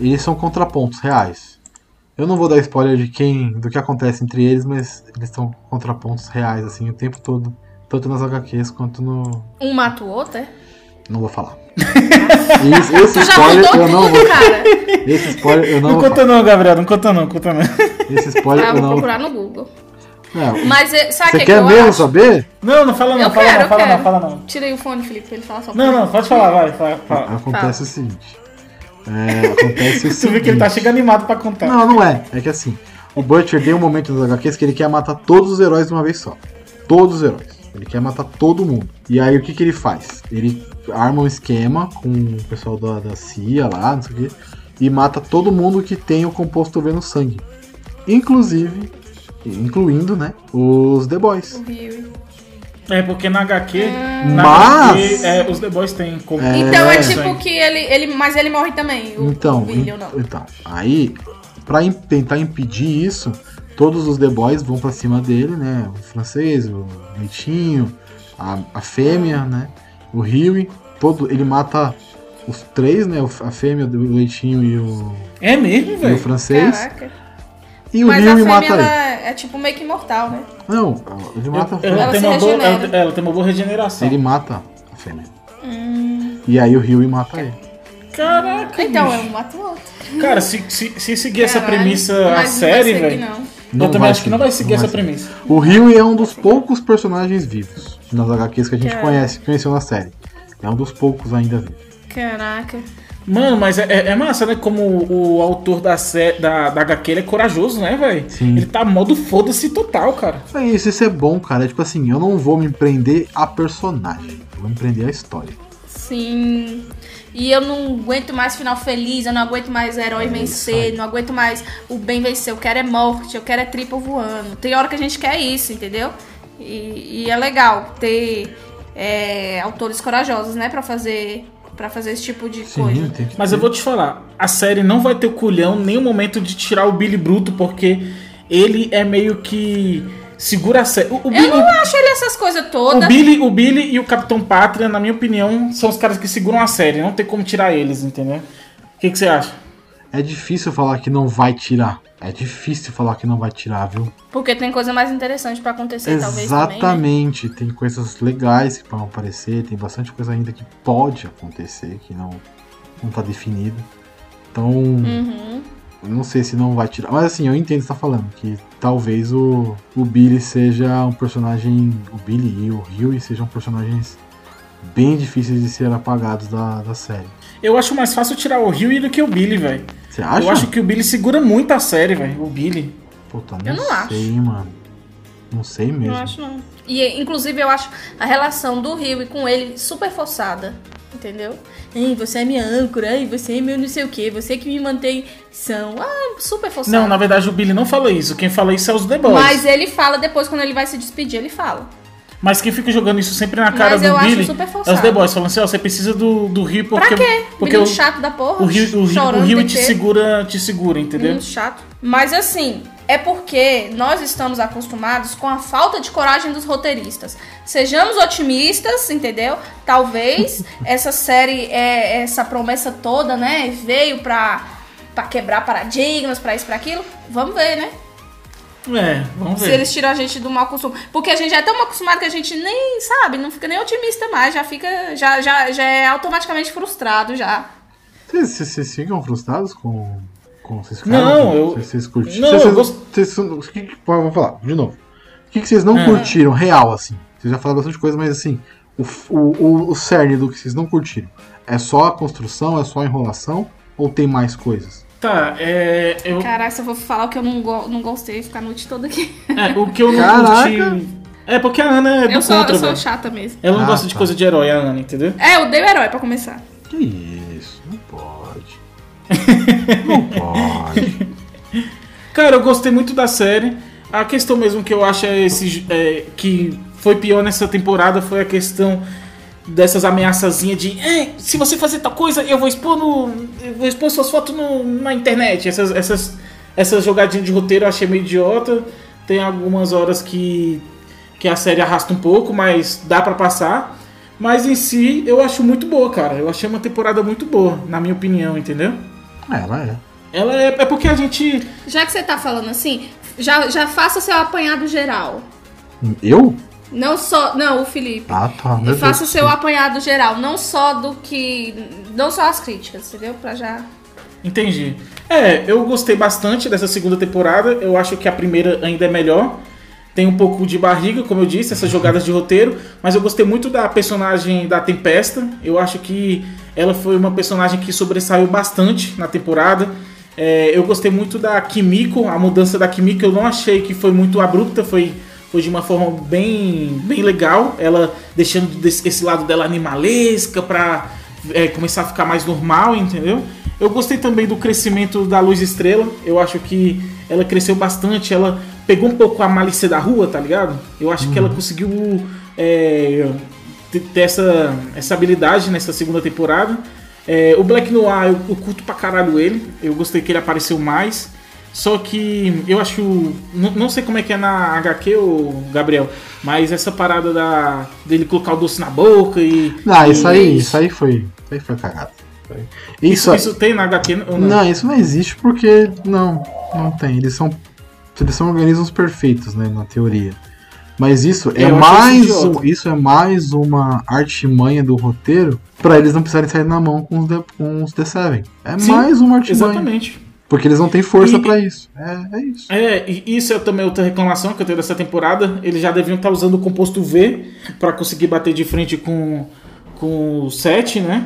Eles são contrapontos reais. Eu não vou dar spoiler de quem, do que acontece entre eles, mas eles são contrapontos reais, assim, o tempo todo. Tanto nas HQs quanto no. Um mata o outro, é? Não vou falar. Esse, spoiler eu não tudo, vou. cara. Esse spoiler eu não, Não vou conta não, Gabriel, não conta não, conta não. Esse spoiler Ah, eu vou não. procurar no Google. Não, Mas é, sabe o Você que, que quer eu mesmo acho? saber? Não, não fala não, Eu fala quero, não, fala quero. não, fala não. Tirei o fone, Felipe, pra ele falar só Não, não, pode falar, vai, fala. fala. Acontece o seguinte. É, acontece o Tu vê que ele tá seguinte. chegando animado pra contar. Não, não é. É que assim, o Butcher tem um momento nos HQs que ele quer matar todos os heróis de uma vez só. Todos os heróis. Ele quer matar todo mundo. E aí o que, que ele faz? Ele arma um esquema com o pessoal da, da CIA lá, não sei o quê, e mata todo mundo que tem o composto V no sangue. Inclusive, incluindo, né, os The Boys. O Rio. É, porque na HQ, na Mas- HQ é, os The Boys têm como. Então é É. tipo que ele, ele. Mas ele morre também, o, Então, o ou não. então, aí, pra im- tentar impedir isso, todos os The Boys vão pra cima dele, né? O francês, o Leitinho, a, a fêmea, né? O Huey, todo, ele mata os três, né? A fêmea, o Leitinho e o, É mesmo, e o velho? francês. Caraca. E o Mas a Huey fêmea mata ela ele. é tipo meio que imortal, né? Não, ele mata a Ela, fêmea. se tem uma boa, regenera. ela, ela tem uma boa regeneração. Ele mata a fêmea. Hum. E aí o Huey mata ele. Caraca, Então, bicho. eu mato o outro. Cara, se, se, se seguir essa Caralho. premissa a série, velho. Eu também vai acho que não vai seguir não essa vai premissa. O Huey é um dos poucos personagens vivos nas HQs que a gente Cara. conhece, conheceu na série. É um dos poucos ainda vivos. Caraca. Mano, mas é, é- é massa, né? Como o, o autor da, sé, da, da HQ ele é corajoso, né, velho? Sim. Ele tá modo foda-se total, cara. É isso, isso é bom, cara. É tipo assim, eu não vou me prender a personagem. Eu vou me prender a história. Sim. E eu não aguento mais final feliz, eu não aguento mais herói vencer, não aguento mais o bem vencer. Eu quero é morte, eu quero é tripa voando. Tem hora que a gente quer isso, entendeu? E, e é legal ter é, autores corajosos, né, pra fazer, pra fazer esse tipo de coisa. tem que Mas eu vou te falar, a série não vai ter o culhão nem o momento de tirar o Billy Bruto, porque ele é meio que segura a série. O, o Billy, Eu não acho ele essas coisas o, todas. Billy, o Billy e o Capitão Pátria, na minha opinião, são os caras que seguram a série. Não tem como tirar eles, entendeu? O que, que você acha? É difícil falar que não vai tirar. É difícil falar que não vai tirar, viu? Porque tem coisa mais interessante pra acontecer, talvez também. Né? Exatamente. Tem coisas legais que vão aparecer, tem bastante coisa ainda que pode acontecer, que não, não tá definido. Então, Uhum. eu não sei se não vai tirar. Mas assim, eu entendo o que você tá falando, que talvez o, o Billy seja um personagem. O Billy e o Huey sejam personagens bem difíceis de ser apagados da, da série. Eu acho mais fácil tirar o Huey do que o Billy, velho. Você acha? Eu acho que o Billy segura muito a série, velho. O Billy. Puta, Eu não, não acho. sei, mano. Não sei mesmo. Não acho não. E inclusive eu acho a relação do Rio com ele super forçada. Entendeu? Ei, você é minha âncora, ei, você é meu não sei o que, você que me mantém são. Ah, super forçado. Não, na verdade o Billy não fala isso. Quem fala isso é os The Boys. Mas ele fala depois, quando ele vai se despedir, ele fala. Mas quem fica jogando isso sempre na cara Mas eu do acho Billy super é os forçado. The Boys. Falando assim, ó, você precisa do, do Rio porque... pra quê? Porque Menino o, chato da porra. o Rio, o Rio, o Rio te segura, te segura, entendeu? Menino chato. Mas assim, é porque nós estamos acostumados com a falta de coragem dos roteiristas. Sejamos otimistas, entendeu? Talvez essa série, é, essa promessa toda, né, veio pra, pra quebrar paradigmas, pra isso, pra aquilo. Vamos ver, né? É, vamos Se ver. eles tiram a gente do mau costume. Porque a gente já é tão acostumado que a gente nem, sabe, não fica nem otimista mais, já fica, já, já, já é automaticamente frustrado já. Vocês, vocês, vocês ficam frustrados com. com vocês Não, eu- Vocês, vocês curtiram? Não, vocês, eu vocês- gost- vocês- o que que- vamos falar, de novo. O que, que vocês não É. curtiram, real, assim? Vocês já falaram bastante coisa, mas assim, o, o, o cerne do que vocês não curtiram é só a construção, é só a enrolação? Ou tem mais coisas? Tá, é... Eu, Caraca, se eu vou falar o que eu não, go não gostei, ficar a noite toda aqui. é, o que eu não Caraca. curti... É porque a Ana é do eu sou, contra, eu sou chata mesmo. Ela não Ah, gosta de tá. coisa de herói, a Ana, entendeu? É, eu odeio herói pra começar. Que isso? Não pode. não pode. Cara, eu gostei muito da série. A questão mesmo que eu acho é esse é, que foi pior nessa temporada foi a questão dessas ameaçazinhas de "É, se você fazer tal coisa, eu vou expor no. Eu vou expor suas fotos no- na internet. Essas, essas, essas jogadinhas de roteiro eu achei meio idiota. Tem algumas horas que, que a série arrasta um pouco, mas dá pra passar. Mas em si eu acho muito boa, cara. Eu achei uma temporada muito boa, na minha opinião, entendeu? É, ela é. Ela é, é porque a gente. Já que você tá falando assim, já, já faça o seu apanhado geral. Eu? Não só. Não, o Felipe. Ah, tá. Meu faça o seu apanhado geral, não só do que. Não só as críticas, entendeu? Pra já. Entendi. É, eu gostei bastante dessa segunda temporada. Eu acho que a primeira ainda é melhor. Tem um pouco de barriga, como eu disse, essas jogadas de roteiro. Mas eu gostei muito da personagem da Tempesta. Eu acho que ela foi uma personagem que sobressaiu bastante na temporada. É, eu gostei muito da Kimiko, a mudança da Kimiko. Eu não achei que foi muito abrupta, foi, foi de uma forma bem, bem legal. Ela deixando desse- esse lado dela animalesca pra é, começar a ficar mais normal, entendeu? Eu gostei também do crescimento da Luz Estrela. Eu acho que ela cresceu bastante. Ela pegou um pouco a malícia da rua, tá ligado? Eu acho que ela conseguiu é, ter ter essa, essa habilidade nessa segunda temporada. É, o Black Noir, eu, eu curto pra caralho ele. Eu gostei que ele apareceu mais. Só que eu acho. Não, não sei como é que é na HQ, ô Gabriel. Mas essa parada da, dele colocar o doce na boca e. Não, isso aí, Isso. aí foi. Isso aí foi cagado. Isso, Isso, isso tem na HQ ou não? não, isso não existe porque não, não tem. Eles são, eles são organismos perfeitos, né, na teoria. Mas isso é mais, um- isso é mais uma artimanha do roteiro pra eles não precisarem sair na mão com os The, com os The Seven. É Sim, mais uma artimanha. Exatamente. Porque eles não têm força pra isso. É, é isso. É, e isso é também outra reclamação que eu tenho dessa temporada. Eles já deviam estar usando o composto V para conseguir bater de frente com, com o 7, né?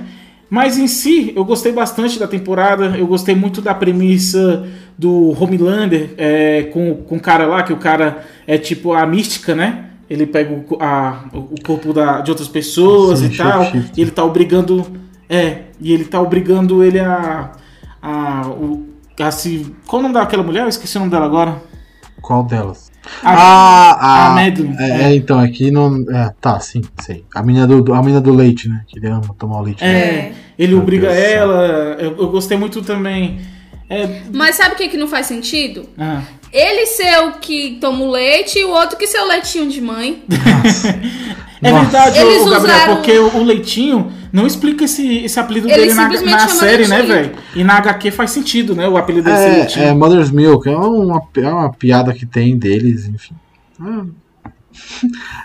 Mas em si, eu gostei bastante da temporada. Eu gostei muito da premissa do Homelander é, com, com o cara lá, que o cara é tipo a mística, né? Ele pega o, a- o corpo da, de outras pessoas Sim, e tal. E ele tá obrigando. É, e ele tá obrigando ele a. a, o, a se. Qual o nome daquela mulher? Eu esqueci o nome dela agora. Qual delas? A- ah, a a, Madeline, É, é. é, então, aqui não. É, tá, sim, sei. A menina do, do- a menina do leite, né? Que ele ama tomar o leite. dela. É, ele Meu obriga Deus ela. Eu, eu gostei muito também. É, Mas sabe o que, que não faz sentido? ah, Ele ser o que toma o leite e o outro que ser o leitinho de mãe. é Nossa. verdade, Eles ô, Gabriel, usaram- porque o, o Leitinho não explica esse, esse apelido Ele dele na, na série, né, velho? E na HQ faz sentido, né? O apelido dele ser É, Leitinho. é Mother's Milk, é uma, é uma piada que tem deles, enfim.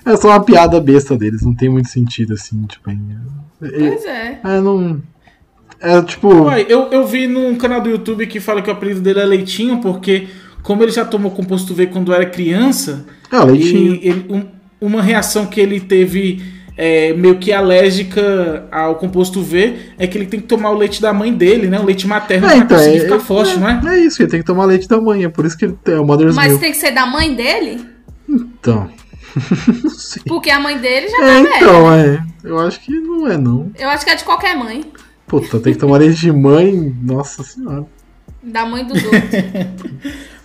É, é só uma piada besta deles, não tem muito sentido assim, tipo. É, Pois é. é não. É tipo. Uai, eu, eu vi num canal do YouTube que fala que o apelido dele é Leitinho, porque como ele já tomou composto V quando era criança, É, leitinho. e ele- um- uma reação que ele teve é, meio que alérgica ao composto V é que ele tem que tomar o leite da mãe dele, né? O leite materno É, pra então, conseguir é, ficar é, forte, não é? É isso, ele tem que tomar leite da mãe, é por isso que ele é o Mother's Mas Milk. tem que ser da mãe dele? Então. Não sei. Porque a mãe dele já É, tá velha. então, é. Eu acho que não é, não. Eu acho que é de qualquer mãe. Puta, tem que tomar leite de mãe. Nossa senhora. Da mãe dos outros.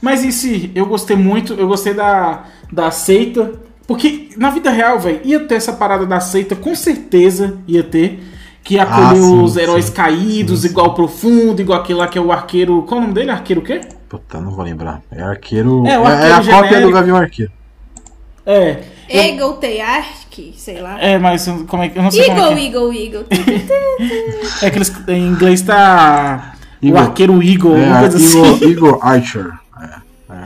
Mas em si, eu gostei muito, eu gostei da, da seita. Porque na vida real, velho, ia ter essa parada da seita, com certeza ia ter. Que ia acolher Ah, sim, os heróis sim. caídos, Sim, sim. igual o Profundo, igual aquele lá que é o arqueiro. Qual é o nome dele? Arqueiro o quê? Puta, não vou lembrar. É arqueiro. É, É, o é arqueiro a cópia genérico. do Gavião Arqueiro. É. Eagle Teyark, sei lá. É, mas como é que. Eu não sei como é Eagle, que Eagle, Eagle. é. É que eles, em inglês tá. O Eagle. arqueiro Eagle, É, coisa Igor, assim. Igor Archer.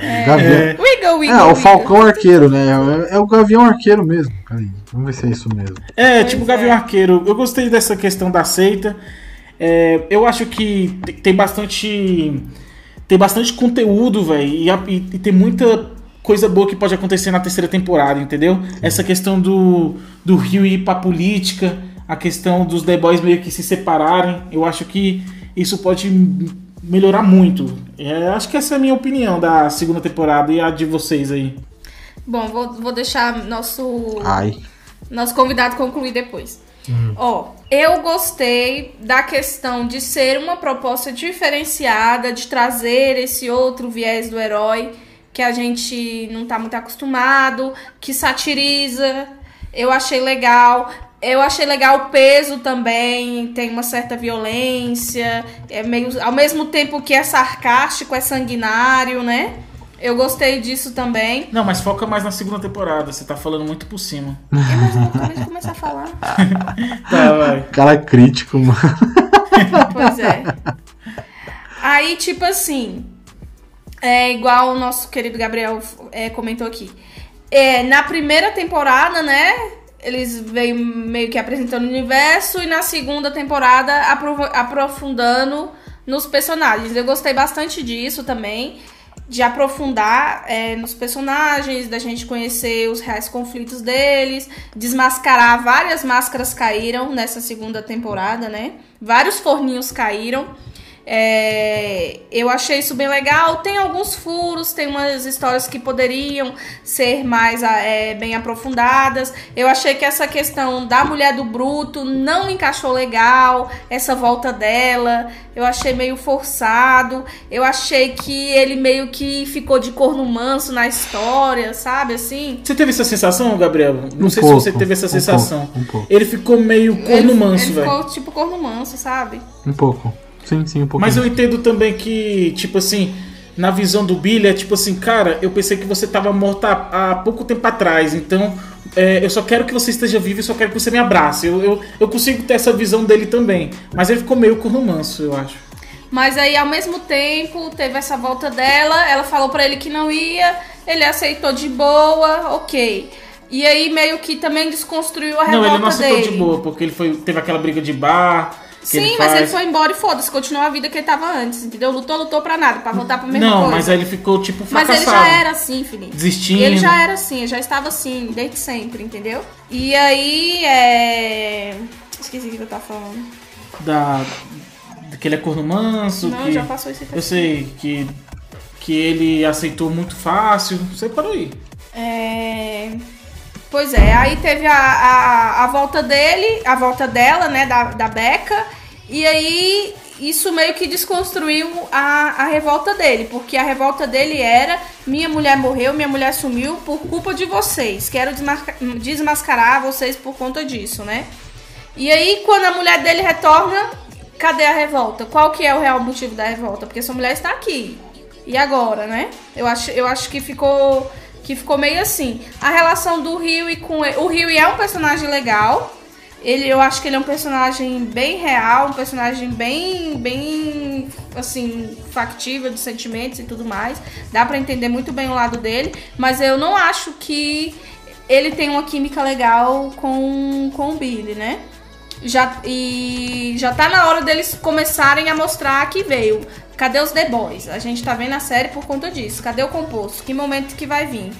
É, é, Gavião. É. Eagle, Eagle. É, o Falcão Arqueiro, né? É, é o Gavião Arqueiro mesmo. Peraí, vamos ver se é isso mesmo. É, Pois tipo é. Gavião Arqueiro. Eu gostei dessa questão da seita. É, eu acho que te- tem bastante. Tem bastante conteúdo, velho. E, e- e tem muita coisa boa que pode acontecer na terceira temporada, entendeu? Essa questão do, do Rio ir pra política, a questão dos The Boys meio que se separarem. Eu acho que isso pode melhorar muito. É, acho que essa é a minha opinião da segunda temporada e a de vocês aí. Bom, vou, vou deixar nosso, Ai. nosso convidado concluir depois. Ó, eu gostei da questão de ser uma proposta diferenciada, de trazer esse outro viés do herói que a gente não tá muito acostumado, que satiriza. Eu achei legal. Eu achei legal o peso também, tem uma certa violência, é meio ao mesmo tempo que é sarcástico, é sanguinário, né? Eu gostei disso também. Não, mas foca mais na segunda temporada. Você tá falando muito por cima. É, mas eu acabei de começar a falar. Tá, vai. Cara crítico, mano. Pois é. Aí, tipo assim, é igual o nosso querido Gabriel é, comentou aqui. É, na primeira temporada, né? Eles veio meio que apresentando o universo e na segunda temporada aprofundando nos personagens. Eu gostei bastante disso também, de aprofundar é, nos personagens, da gente conhecer os reais conflitos deles, desmascarar várias máscaras caíram nessa segunda temporada, né? Vários forninhos caíram. É, eu achei isso bem legal. Tem alguns furos, tem umas histórias que poderiam ser mais é, bem aprofundadas. Eu achei que essa questão da mulher do bruto não encaixou legal, essa volta dela. Eu achei meio forçado. Eu achei que ele meio que ficou de corno manso na história, sabe assim? Você teve essa sensação, Gabriel? Não Um sei pouco, se você teve essa um sensação. pouco, um pouco. Ele ficou meio corno ele, manso, ele velho. ficou tipo corno manso, sabe? Um pouco. Sim, sim, um pouco. Mas eu entendo também que, tipo assim, na visão do Billy, é tipo assim, cara, eu pensei que você tava morta há, pouco tempo atrás, então é, eu só quero que você esteja vivo e só quero que você me abrace. Eu, eu, eu consigo ter essa visão dele também. Mas ele ficou meio corno manso, eu acho. Mas aí, ao mesmo tempo, teve essa volta dela. Ela falou pra ele que não ia. Ele aceitou de boa, ok. E aí, meio que também desconstruiu a Não, revolta ele não aceitou dele. de boa, porque ele foi, teve aquela briga de bar. Sim, ele mas faz. ele foi embora e foda-se, continuou a vida que ele tava antes, entendeu? Lutou, lutou pra nada, pra voltar pra mesma Não, coisa. mas aí ele ficou, tipo, Mas fracassado. ele já era assim, Felipe. Desistindo. Ele já era assim, ele já estava assim, desde sempre, entendeu? E aí, é. Esqueci o que eu tava falando. Da, que ele é corno manso. Não, que... já passou esse Eu sei que, que ele aceitou muito fácil. Você parou aí. É... Pois é, aí teve a, a, a volta dele, a volta dela, né, da, da Becca, e aí isso meio que desconstruiu a, a revolta dele, porque a revolta dele era: minha mulher morreu, minha mulher sumiu por culpa de vocês, quero desmascarar vocês por conta disso, né? E aí, quando a mulher dele retorna, cadê a revolta? Qual que é o real motivo da revolta? Porque sua mulher está aqui. E agora, né? Eu acho, eu acho que ficou que ficou meio assim. A relação do Rio e com ele, o Rio é um personagem legal. Ele, eu acho que ele é um personagem bem real, um personagem bem, bem, assim, factível de sentimentos e tudo mais. Dá pra entender muito bem o lado dele, mas eu não acho que ele tem uma química legal com, com o Billy, né? Já, e já tá na hora deles começarem a mostrar que veio. Cadê os The Boys? A gente tá vendo a série por conta disso. Cadê o composto? Que momento que vai vir?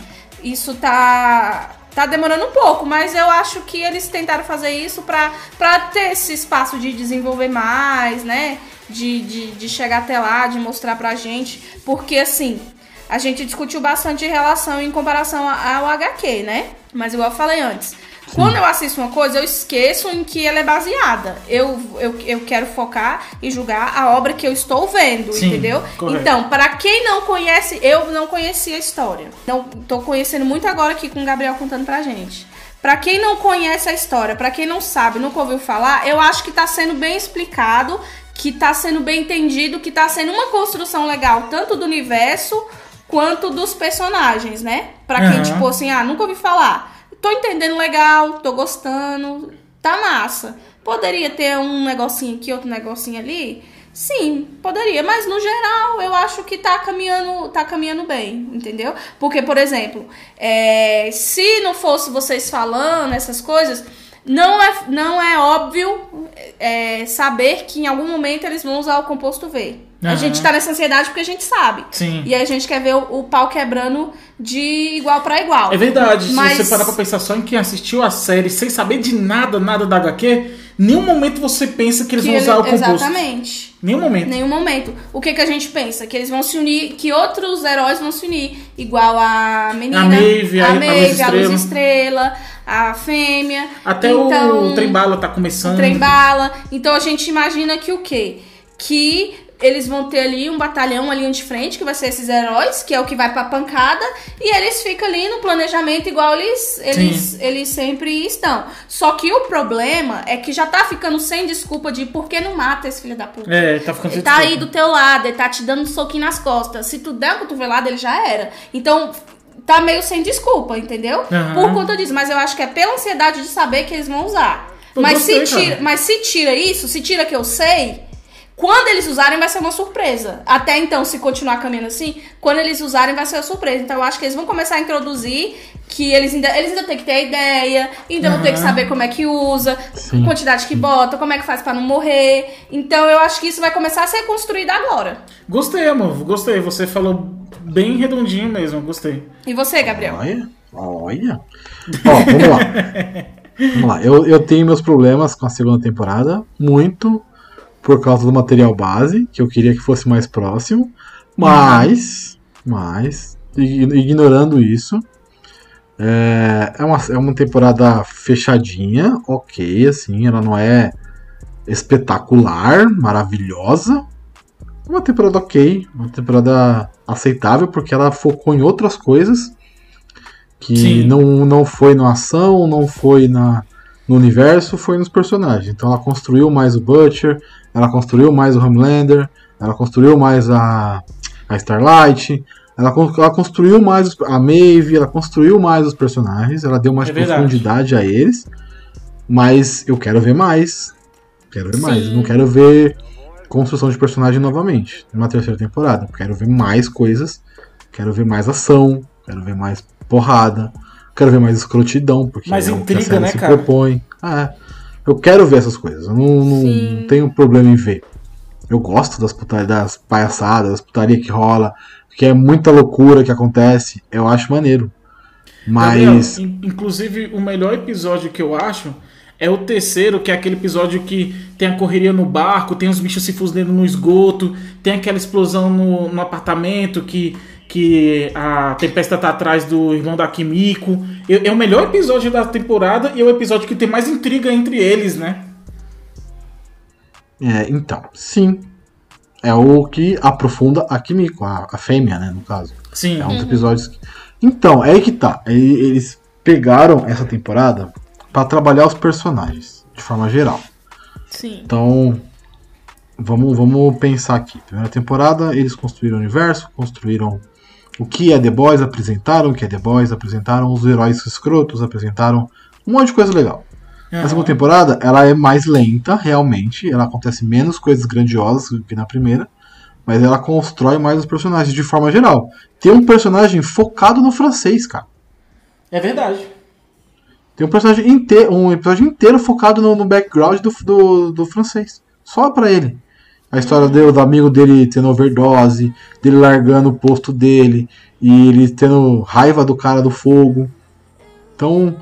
Isso tá tá demorando um pouco, mas eu acho que eles tentaram fazer isso pra, pra ter esse espaço de desenvolver mais, né? De, de, de chegar até lá, de mostrar pra gente. Porque assim, a gente discutiu bastante em relação em comparação ao HQ, né? Mas igual eu falei antes, quando eu assisto uma coisa, eu esqueço em que ela é baseada. Eu, eu, eu quero focar e julgar a obra que eu estou vendo, Sim, entendeu? correto. Então, para quem não conhece, eu não conhecia a história. Não tô conhecendo muito agora aqui com o Gabriel contando pra gente. Pra quem não conhece a história, pra quem não sabe, nunca ouviu falar, eu acho que tá sendo bem explicado, que tá sendo bem entendido, que tá sendo uma construção legal, tanto do universo quanto dos personagens, né? Pra quem, Aham. tipo assim, ah, nunca ouvi falar. Tô entendendo legal, tô gostando, tá massa. Poderia ter um negocinho aqui, outro negocinho ali? Sim, poderia, mas no geral eu acho que tá caminhando, tá caminhando bem, entendeu? Porque, por exemplo, é, se não fosse vocês falando essas coisas, não é, não é óbvio é, saber que em algum momento eles vão usar o composto V. A Aham. gente tá nessa ansiedade porque a gente sabe. Sim. E a gente quer ver o, o pau quebrando de igual pra igual. É verdade, Mas- se você parar pra pensar só em quem assistiu a série sem saber de nada, nada da HQ, nenhum momento você pensa que eles Que vão usar ele- o composto. Exatamente. Nenhum momento. Nenhum momento. O que que a gente pensa? Que eles vão se unir, que outros heróis vão se unir. Igual a menina, A Maeve, a- a, a Luz Maeve, a Luz Estrela. Estrela, a fêmea. Até então, o Trembala tá começando. o trem bala. Então a gente imagina que o quê? Que eles vão ter ali um batalhão, uma linha de frente, que vai ser esses heróis, que é o que vai pra pancada, e eles ficam ali no planejamento igual eles, eles, eles sempre estão. Só que o problema é que já tá ficando sem desculpa de por que não mata esse filho da puta. É, tá ficando Ele sem tá aí desculpa. do teu lado, ele tá te dando um soquinho nas costas. Se tu der uma cotovelada, ele já era. Então, tá meio sem desculpa, entendeu? Aham. Por conta disso. Mas eu acho que é pela ansiedade de saber que eles vão usar. Eu Mas gostei, se, tira, mas se tira isso, se tira que eu sei, quando eles usarem vai ser uma surpresa. Até então, se continuar caminhando assim, quando eles usarem vai ser uma surpresa. Então eu acho que eles vão começar a introduzir que eles ainda, eles ainda têm que ter a ideia, ainda vão ter que saber como é que usa, Sim. quantidade que bota, como é que faz pra não morrer. Então eu acho que isso vai começar a ser construído agora. Gostei, amor, gostei. Você falou bem redondinho mesmo, gostei. E você, Gabriel? Olha, olha. Ó, vamos lá. Vamos lá. Eu, eu tenho meus problemas com a segunda temporada, muito por causa do material base, que eu queria que fosse mais próximo. Mas, mas, ig- ignorando isso, é, é, uma, é uma temporada fechadinha, ok, assim, ela não é espetacular, maravilhosa. É Uma temporada ok, uma temporada aceitável, porque ela focou em outras coisas que Sim. não, não foi na ação, não foi na, no universo, foi nos personagens. Então ela construiu mais o Butcher, ela construiu mais o Homelander, ela construiu mais a, a Starlight, ela, ela construiu mais a Maeve, ela construiu mais os personagens, ela deu mais É profundidade a eles, mas eu quero ver mais. Quero ver mais. Sim. Eu não quero ver construção de personagem novamente numa terceira temporada. Quero ver mais coisas, quero ver mais ação, quero ver mais porrada, quero ver mais escrotidão, porque Mais é o que a intriga, série né, se cara? propõe. Ah, é. Eu quero ver essas coisas. Eu não, não tenho problema em ver. Eu gosto das, puta- das palhaçadas, das putaria que rola, que é muita loucura que acontece. Eu acho maneiro. Gabriel, Mas. in- inclusive, o melhor episódio que eu acho é o terceiro, que é aquele episódio que tem a correria no barco, tem os bichos se fuzilando no esgoto, tem aquela explosão no, no apartamento que, que a Tempesta tá atrás do irmão da Kimiko. É, é o melhor episódio da temporada e é o episódio que tem mais intriga entre eles, né? É, então, sim. É o que aprofunda a Kimiko, a, a fêmea, né, no caso. Sim. É um dos episódios que... Então, é aí que tá. Ele- Eles pegaram essa temporada pra trabalhar os personagens, de forma geral. Sim. Então, vamos, vamos pensar aqui. Primeira temporada, eles construíram o universo, construíram o que é The Boys, apresentaram o que é The Boys, apresentaram os heróis escrotos, apresentaram um monte de coisa legal. A segunda temporada, ela é mais lenta, realmente. Ela acontece menos coisas grandiosas do que na primeira. Mas ela constrói mais os personagens de forma geral. Tem um personagem focado no francês, cara. É verdade. Tem um personagem inteiro, um episódio inteiro focado no, no background do, do, do francês. Só pra ele. A história dele, do amigo dele tendo overdose, dele largando o posto dele, e ele tendo raiva do cara do fogo. Então,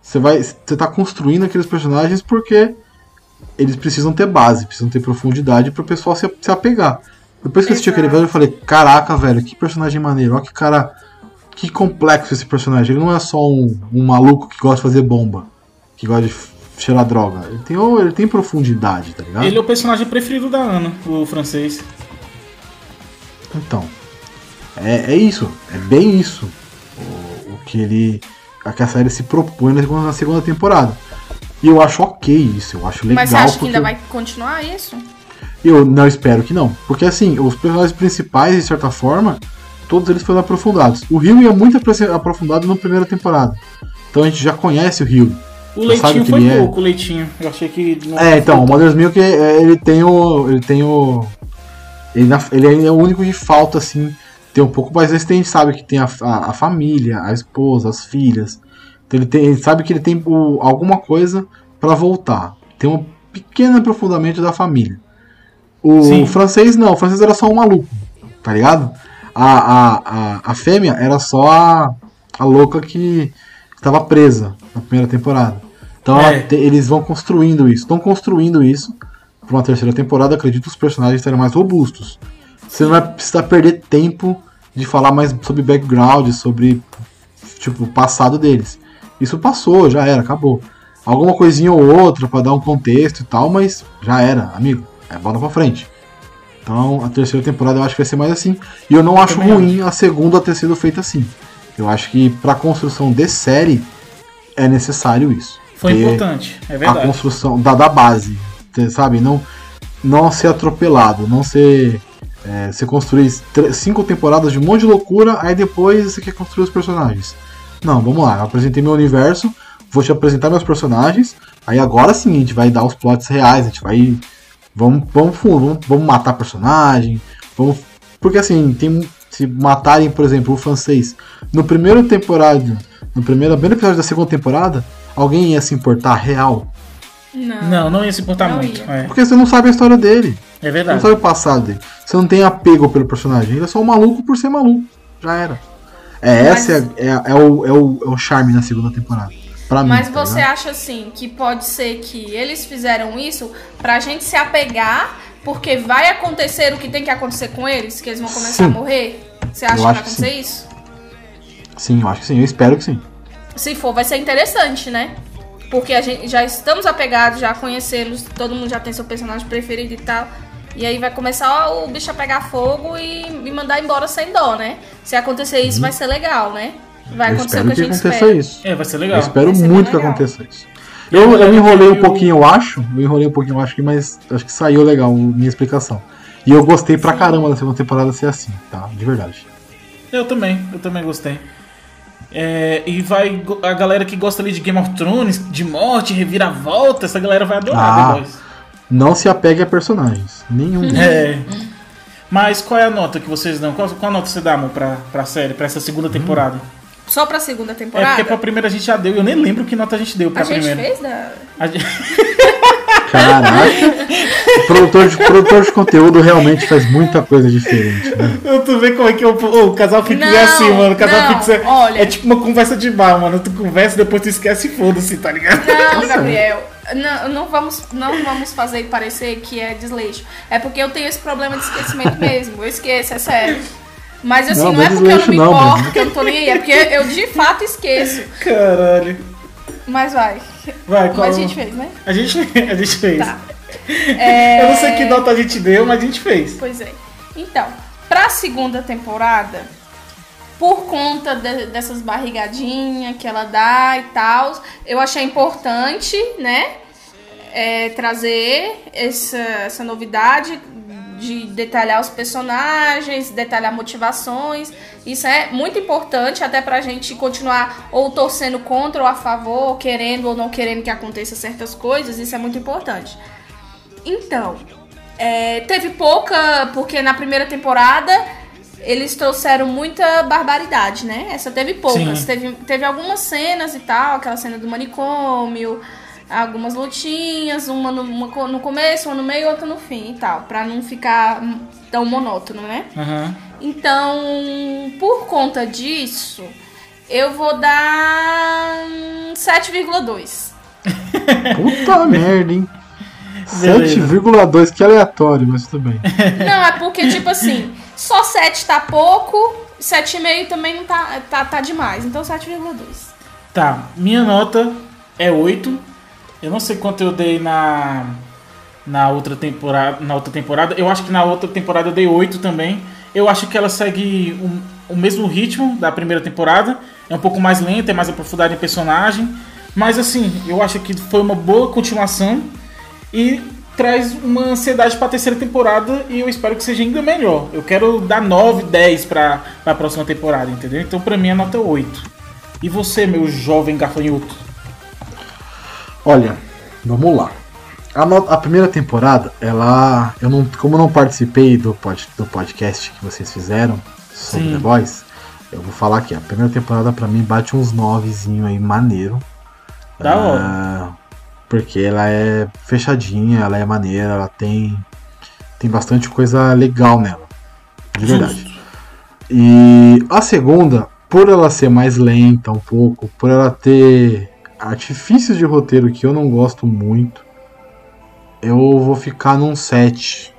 você vai. Você tá construindo aqueles personagens porque eles precisam ter base, precisam ter profundidade pro pessoal se, se apegar. Depois que eu assisti aquele episódio, eu falei, caraca, velho, que personagem maneiro, olha que cara que complexo esse personagem. Ele não é só um, um maluco que gosta de fazer bomba, que gosta de cheirar droga. Ele tem, ele tem profundidade, tá ligado? Ele é o personagem preferido da Ana, o francês. Então, é, é isso, é bem isso o, o que ele, a que a série se propõe na segunda, na segunda temporada. E eu acho ok isso, eu acho legal. Mas você acha que ainda vai continuar isso? Eu não espero que não, porque assim, os personagens principais, de certa forma, todos eles foram aprofundados. O Rio é muito apro- aprofundado na primeira temporada, então a gente já conhece o Rio. O Já leitinho foi é. pouco, o leitinho. Eu achei que. É, então, o Mother's Milk, é, ele tem o. Ele tem o. Ele, na- ele é o único que falta, assim, ter um pouco mais. Esse tem, sabe que tem a, a, a família, a esposa, as filhas. Então ele, tem, ele sabe que ele tem o- alguma coisa pra voltar. Tem um pequeno aprofundamento da família. O Sim. francês não, o francês era só um maluco, tá ligado? A, a, a, a fêmea era só a, a louca que estava presa na primeira temporada. Então É. te- eles vão construindo isso. Estão construindo isso para uma terceira temporada. Acredito que os personagens serão mais robustos. Você não vai precisar perder tempo de falar mais sobre background, sobre tipo o passado deles. Isso passou, já era, acabou. Alguma coisinha ou outra para dar um contexto e tal, mas já era, amigo. É bola pra frente. Então a terceira temporada eu acho que vai ser mais assim. E eu não acho Também ruim a segunda ter sido feita assim. Eu acho que pra construção de série é necessário isso. Foi importante, é a verdade. construção da, da base, sabe? Não, não ser atropelado, não ser. É, você construir tr- cinco temporadas de um monte de loucura, aí depois você quer construir os personagens. Não, vamos lá, eu apresentei meu universo, vou te apresentar meus personagens, aí agora sim a gente vai dar os plots reais, a gente vai. Vamos, vamos fundo, vamos, vamos matar personagem, vamos. Porque assim, tem. Se matarem, por exemplo, o francês no primeiro temporada, no primeiro, primeiro episódio da segunda temporada, alguém ia se importar real. Não. Não, não ia se importar Não muito. É, Porque você não sabe a história dele. é Você não verdade. sabe o passado dele. Você não tem apego pelo personagem. Ele é só um maluco por ser maluco. Já era. É, Mas- essa é, é, é o, é, o, é o charme na segunda temporada. Pra mim. Mas tá você ligado? acha assim que pode ser que eles fizeram isso pra gente se apegar, porque vai acontecer o que tem que acontecer com eles, que eles vão começar Sim. a morrer? Você acha Eu que vai acontecer isso? Sim, eu acho que sim. Eu espero que sim. Se for, vai ser interessante, né? Porque a gente já estamos apegados, já conhecemos, todo mundo já tem seu personagem preferido e tal. E aí vai começar o bicho a pegar fogo e me mandar embora sem dó, né? Se acontecer isso, vai ser legal, né? Vai Uhum. eu acontecer o espero que a que gente aconteça espera. isso. É, vai ser Eu legal. espero Vai ser muito que aconteça isso. Eu, eu enrolei um pouquinho, eu acho. Eu enrolei um pouquinho, eu acho que, mas acho que saiu legal minha explicação. E eu gostei pra caramba da segunda temporada ser assim, tá? De verdade. Eu também, eu também gostei. É, e vai a galera que gosta ali de Game of Thrones, de morte, reviravolta, essa galera vai adorar Ah. Boys. Não se apegue a personagens. Nenhum. É. Mas qual é a nota que vocês dão? Qual, qual a nota você dá, amor, pra, pra série, pra essa segunda temporada? Só pra segunda É temporada? porque pra primeira a gente já deu, eu nem lembro que nota a gente deu pra a gente primeira. fez da... A gente- Caraca. o produtor de, produtor de conteúdo realmente faz muita coisa diferente, né? Eu tô vendo como é que é o, ô, o casal Fix é assim, mano. O casal não, Fix é, olha. é tipo uma conversa de bar, mano. Tu conversa, depois tu esquece e foda-se, tá ligado? Não, Gabriel, não, não, vamos, não vamos fazer parecer que é desleixo. É porque eu tenho esse problema de esquecimento mesmo. Eu esqueço, é sério. Mas assim, Não, não, é é porque eu não me não, importo, que eu não tô nem aí. É porque eu de fato esqueço. Caralho. Mas vai. Vai, qual... Mas a gente fez, né? A gente, a gente fez. Tá. É, Eu não sei que nota a gente deu, mas a gente fez. Pois é. Então, pra segunda temporada, por conta de- dessas barrigadinhas que ela dá e tal, eu achei importante, né? é, trazer essa, essa novidade de detalhar os personagens, detalhar motivações. Isso é muito importante até pra gente continuar ou torcendo contra ou a favor, querendo ou não querendo que aconteça certas coisas. Isso é muito importante. Então, é, teve pouca, porque na primeira temporada eles trouxeram muita barbaridade, né? Essa teve poucas. Sim. Teve, teve algumas cenas e tal, aquela cena do manicômio, algumas lutinhas, uma no, uma no começo, uma no meio outra no fim e tal, pra não ficar tão monótono, né? Aham. Então, por conta disso, eu vou dar hum, 7,2. Puta merda, hein? Beleza. 7,2, que aleatório, mas tudo bem. Não, é porque, tipo assim, só 7 tá pouco, 7,5 também não tá, tá, tá demais. Então 7,2. Tá, minha nota é 8. Eu não sei quanto eu dei na na outra temporada, na outra temporada. Eu acho que na outra temporada eu dei 8 também. Eu acho que ela segue o, o mesmo ritmo da primeira temporada. É um pouco mais lenta, é mais aprofundada em personagem. Mas assim, eu acho que foi uma boa continuação e traz uma ansiedade para a terceira temporada e eu espero que seja ainda melhor. Eu quero dar 9, 10 para a próxima temporada, entendeu? Então para mim é nota 8. E você, meu jovem gafanhoto? Olha, vamos lá. A, no- a primeira temporada, ela. Eu não, como eu não participei do, pod, do podcast que vocês fizeram sobre Sim. The Boys, eu vou falar aqui. A primeira temporada pra mim bate uns novezinho aí maneiro. Da hora. Ah, porque ela é fechadinha, ela é maneira, ela tem. Tem bastante coisa legal nela. De verdade. Justo. E a segunda, por ela ser mais lenta um pouco, por ela ter artifícios de roteiro que eu não gosto muito, eu vou ficar num 7.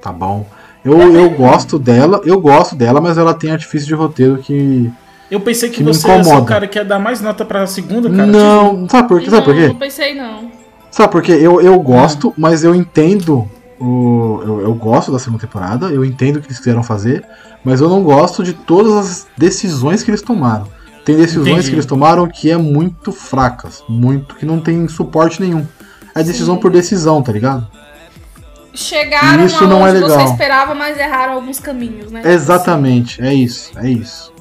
Tá bom? Eu, eu gosto dela, eu gosto dela, mas ela tem artifício de roteiro que. Eu pensei que, Que me você ia ser o incomoda. cara que ia dar mais nota pra segunda, cara. Não, sabe por quê? Sabe por não, quê? não pensei não. Sabe por quê? Eu, eu gosto, mas eu entendo. O, eu, eu gosto da segunda temporada, eu entendo o que eles quiseram fazer, mas eu não gosto de todas as decisões que eles tomaram. Tem decisões Entendi. que eles tomaram que é muito fracas, muito que não tem suporte nenhum. É decisão por decisão, tá ligado? Chegaram Isso não é aonde você legal. esperava, mas erraram alguns caminhos, né? Exatamente, é isso, é isso.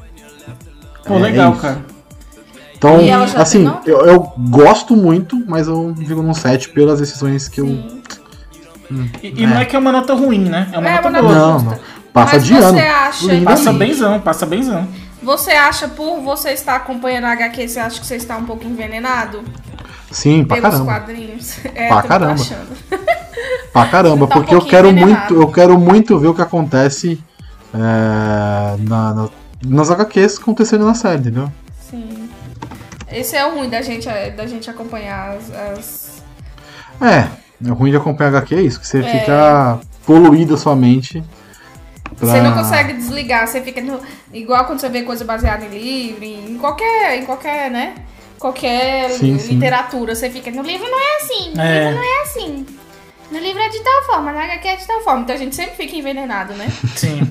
Pô, É legal, isso. cara. Então, E assim, tem eu, eu gosto muito, mas eu digo num 7 pelas decisões que eu. E, e não é que é uma nota ruim, né? É uma É nota uma boa. nota Não, justa. não. Passa Mas de você ano. acha. Passa benzão, passa benzão. Você acha, por você estar acompanhando a HQ, você acha que você está um pouco envenenado Sim, pra pelos caramba. quadrinhos? É, Pra caramba. Pra caramba, tá um porque eu pouquinho quero envenenado. muito, eu quero muito ver o que acontece é, na, na- nas HQs acontecendo na série, entendeu? Sim. Esse é o ruim da gente, da gente acompanhar as. as- É, é ruim de acompanhar HQ é isso, que você É. fica poluído a sua mente. Pra- Você não consegue desligar, você fica no- igual quando você vê coisa baseada em livro, em qualquer, em qualquer, né? Qualquer Sim, sim. literatura, você fica no livro não é assim, no É. livro não é assim. No livro é de tal forma, na HQ é de tal forma. Então a gente sempre fica envenenado, né? Sim.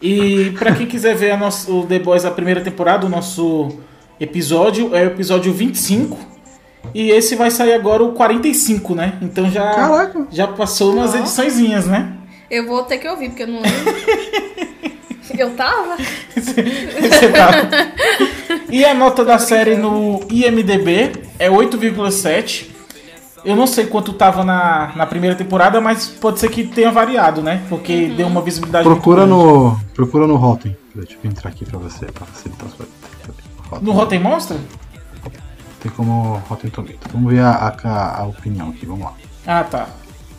E pra quem quiser ver a nosso, o The Boys, a primeira temporada, o nosso episódio é o episódio 25. E esse vai sair agora o 45, né? Então já, Caraca. já passou umas ediçõezinhas, né? Eu vou ter que ouvir, porque eu não lembro. eu tava? Você tá- E a nota da série no IMDB é 8,7. Eu não sei quanto tava na, na primeira temporada, mas pode ser que tenha variado, né? Porque deu uma visibilidade Procura grande. no. Procura no Rotten. Deixa eu entrar aqui pra você, pra facilitar. No Rotten Monster? Tem como Rotten Tomato. Vamos ver a, a, a opinião aqui, vamos lá. Ah, tá.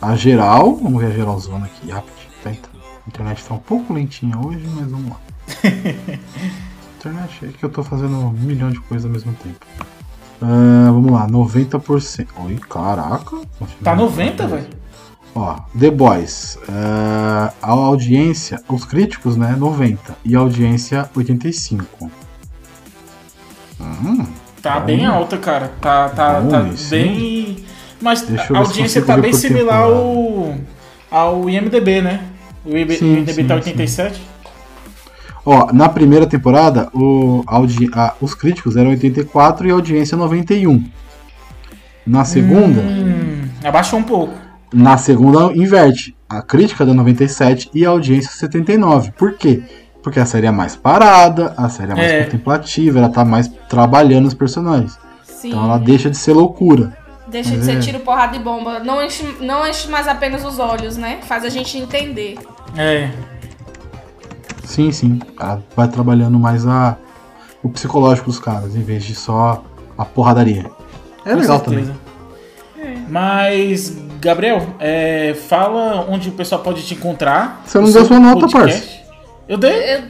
A geral, vamos ver a geralzona aqui rapidinho. Tá, então. A internet tá um pouco lentinha hoje, mas vamos lá. internet é que eu tô fazendo um milhão de coisas ao mesmo tempo. Ah, vamos lá, 90%. Oi, caraca. Tá 90, velho? Ó, The Boys. ah, a audiência, os críticos, né, 90. E a audiência, 85. Hum, Tá Bom. bem alta, cara. Tá, tá, Bom, tá bem. Mas a audiência tá bem similar temporada. ao, ao IMDB, né? O IB- Sim, IMDB sim, tá sim. 87. Ó, na primeira temporada, o, a audi- a- os críticos eram 84 e a audiência 91. Na segunda, Hum, abaixou um pouco. na segunda inverte. A crítica dá 97 e a audiência 79. Por quê? Porque a série é mais parada, a série é mais É. contemplativa, ela tá mais trabalhando os personagens. Sim. Então ela deixa de ser loucura. Deixa de ser tiro, porrada e bomba. Não enche, não enche mais apenas os olhos, né? Faz a gente entender. É. Sim, sim. Ela vai trabalhando mais a, o psicológico dos caras, em vez de só a porradaria. É com legal certeza. também. Mas, Gabriel, é, fala onde o pessoal pode te encontrar. Você não deu sua nota, podcast. Eu dei? Eu,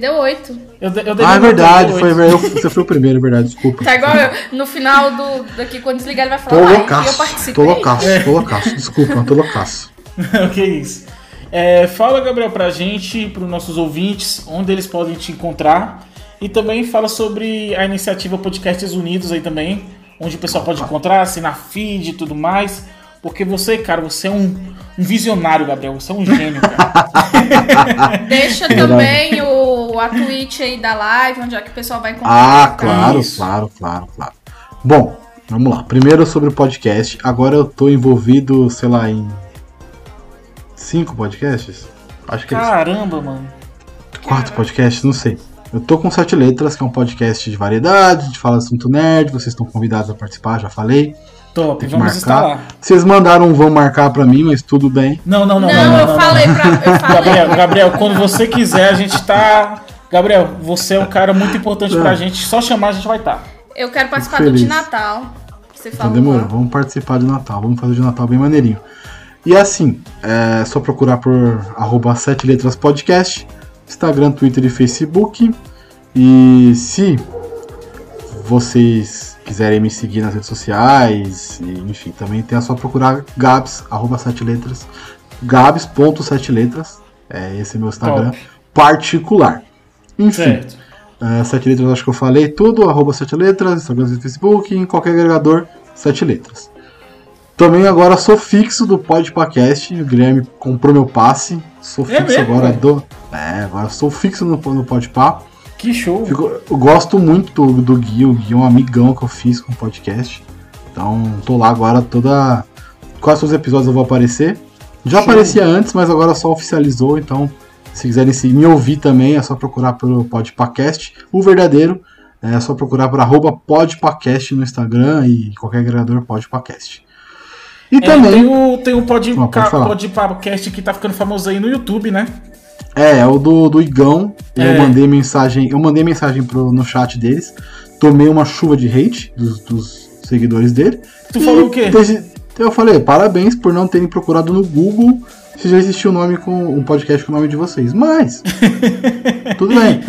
deu oito. Eu eu Ah, é verdade, eu foi, ver- você foi o primeiro, é verdade, desculpa. Tá igual eu. No final do daqui, quando desligar, ele vai Tô falar. "Ai, eu loucaço, participei. tô loucaço, tô loucaço, desculpa, tô loucaço. que isso. É, fala, Gabriel, pra gente, pros nossos ouvintes, onde eles podem te encontrar. E também fala sobre a iniciativa Podcasts Unidos aí também, onde o pessoal pode encontrar, assinar feed e tudo mais. Porque você, cara, você é um, um visionário, Gabriel. Você é um gênio, cara. Deixa também o, a Twitch aí da live, onde é que o pessoal vai encontrar. Ah, claro, Isso. claro, claro, claro. Bom, vamos lá. Primeiro sobre o podcast. Agora eu tô envolvido, sei lá, em cinco podcasts? Acho que é. Caramba, mano. quatro podcasts, não sei. Eu tô com Sete Letras, que é um podcast de variedade, de fala assunto nerd. Vocês estão convidados a participar, já falei. Top, Tem que vamos marcar. Vocês mandaram um vão marcar pra mim, mas tudo bem. Não, não, não, Não, não. não, eu não, falei pra. Eu falei. Gabriel, Gabriel, quando você quiser, a gente tá. Gabriel, você é um cara muito importante pra gente. Só chamar, a gente vai tá. estar. Eu quero participar Fico do de. Natal. Você Então falou. demorou, vamos participar de Natal, vamos fazer de Natal bem maneirinho. E assim, é só procurar por arroba 7 letras podcast, Instagram, Twitter e Facebook. E se vocês quiserem me seguir nas redes sociais, e, enfim, também tem é só procurar Gabs, arroba 7 letras, Gabs.7 letras, é esse é meu Instagram Top. particular. Enfim, Certo. Uh, sete letras, acho que eu falei tudo. Arroba sete letras, Instagram e Facebook, em qualquer agregador, sete letras. Também agora sou fixo do Podpacast. O Guilherme comprou meu passe. Sou É fixo mesmo, agora do. É, agora sou fixo no, no Podpah. Que show. Fico- eu gosto muito do, Gui. O Gui é um amigão que eu fiz com o podcast. Então tô lá agora toda. Quais os episódios eu vou aparecer? Já Show. aparecia antes, mas agora só oficializou. Então, se quiserem se me ouvir também, é só procurar pelo Podpacast. O verdadeiro é só procurar por arroba Podpacast no Instagram e qualquer agregador Podpacast. E É, também. tem o, tem o pod, Ah, podcast que tá ficando famoso aí no YouTube, né? É, é o do, do Igão. Eu É. mandei mensagem. Eu mandei mensagem pro, no chat deles. Tomei uma chuva de hate dos, dos seguidores dele. Tu falou o quê? desde- Eu falei, parabéns por não terem procurado no Google se já existia um nome com um podcast com o nome de vocês. Mas. tudo bem.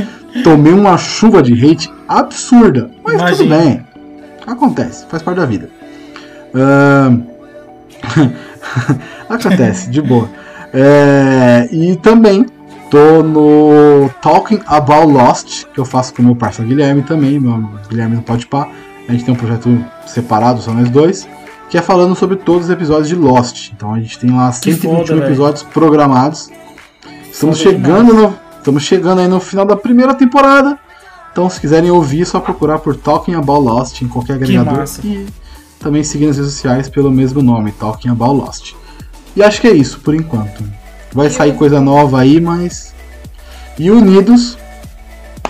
Tomei uma chuva de hate absurda. Mas tudo Imagina. bem. Acontece, faz parte da vida. Ahn, Acontece, de boa. É, e também tô no Talking About Lost, que eu faço com o meu parceiro Guilherme também, meu Guilherme não pode pá. A gente tem um projeto separado, só nós dois, que é falando sobre todos os episódios de Lost. Então a gente tem lá Que 121 foda, episódios programados. Estamos Foda chegando, no, estamos chegando aí no final da primeira temporada. Então, se quiserem ouvir, é só procurar por Talking About Lost em qualquer agregador. E também seguir nas redes sociais pelo mesmo nome, Talking About Lost. E acho que é isso, por enquanto. Vai E sair coisa nova aí, mas. E Unidos.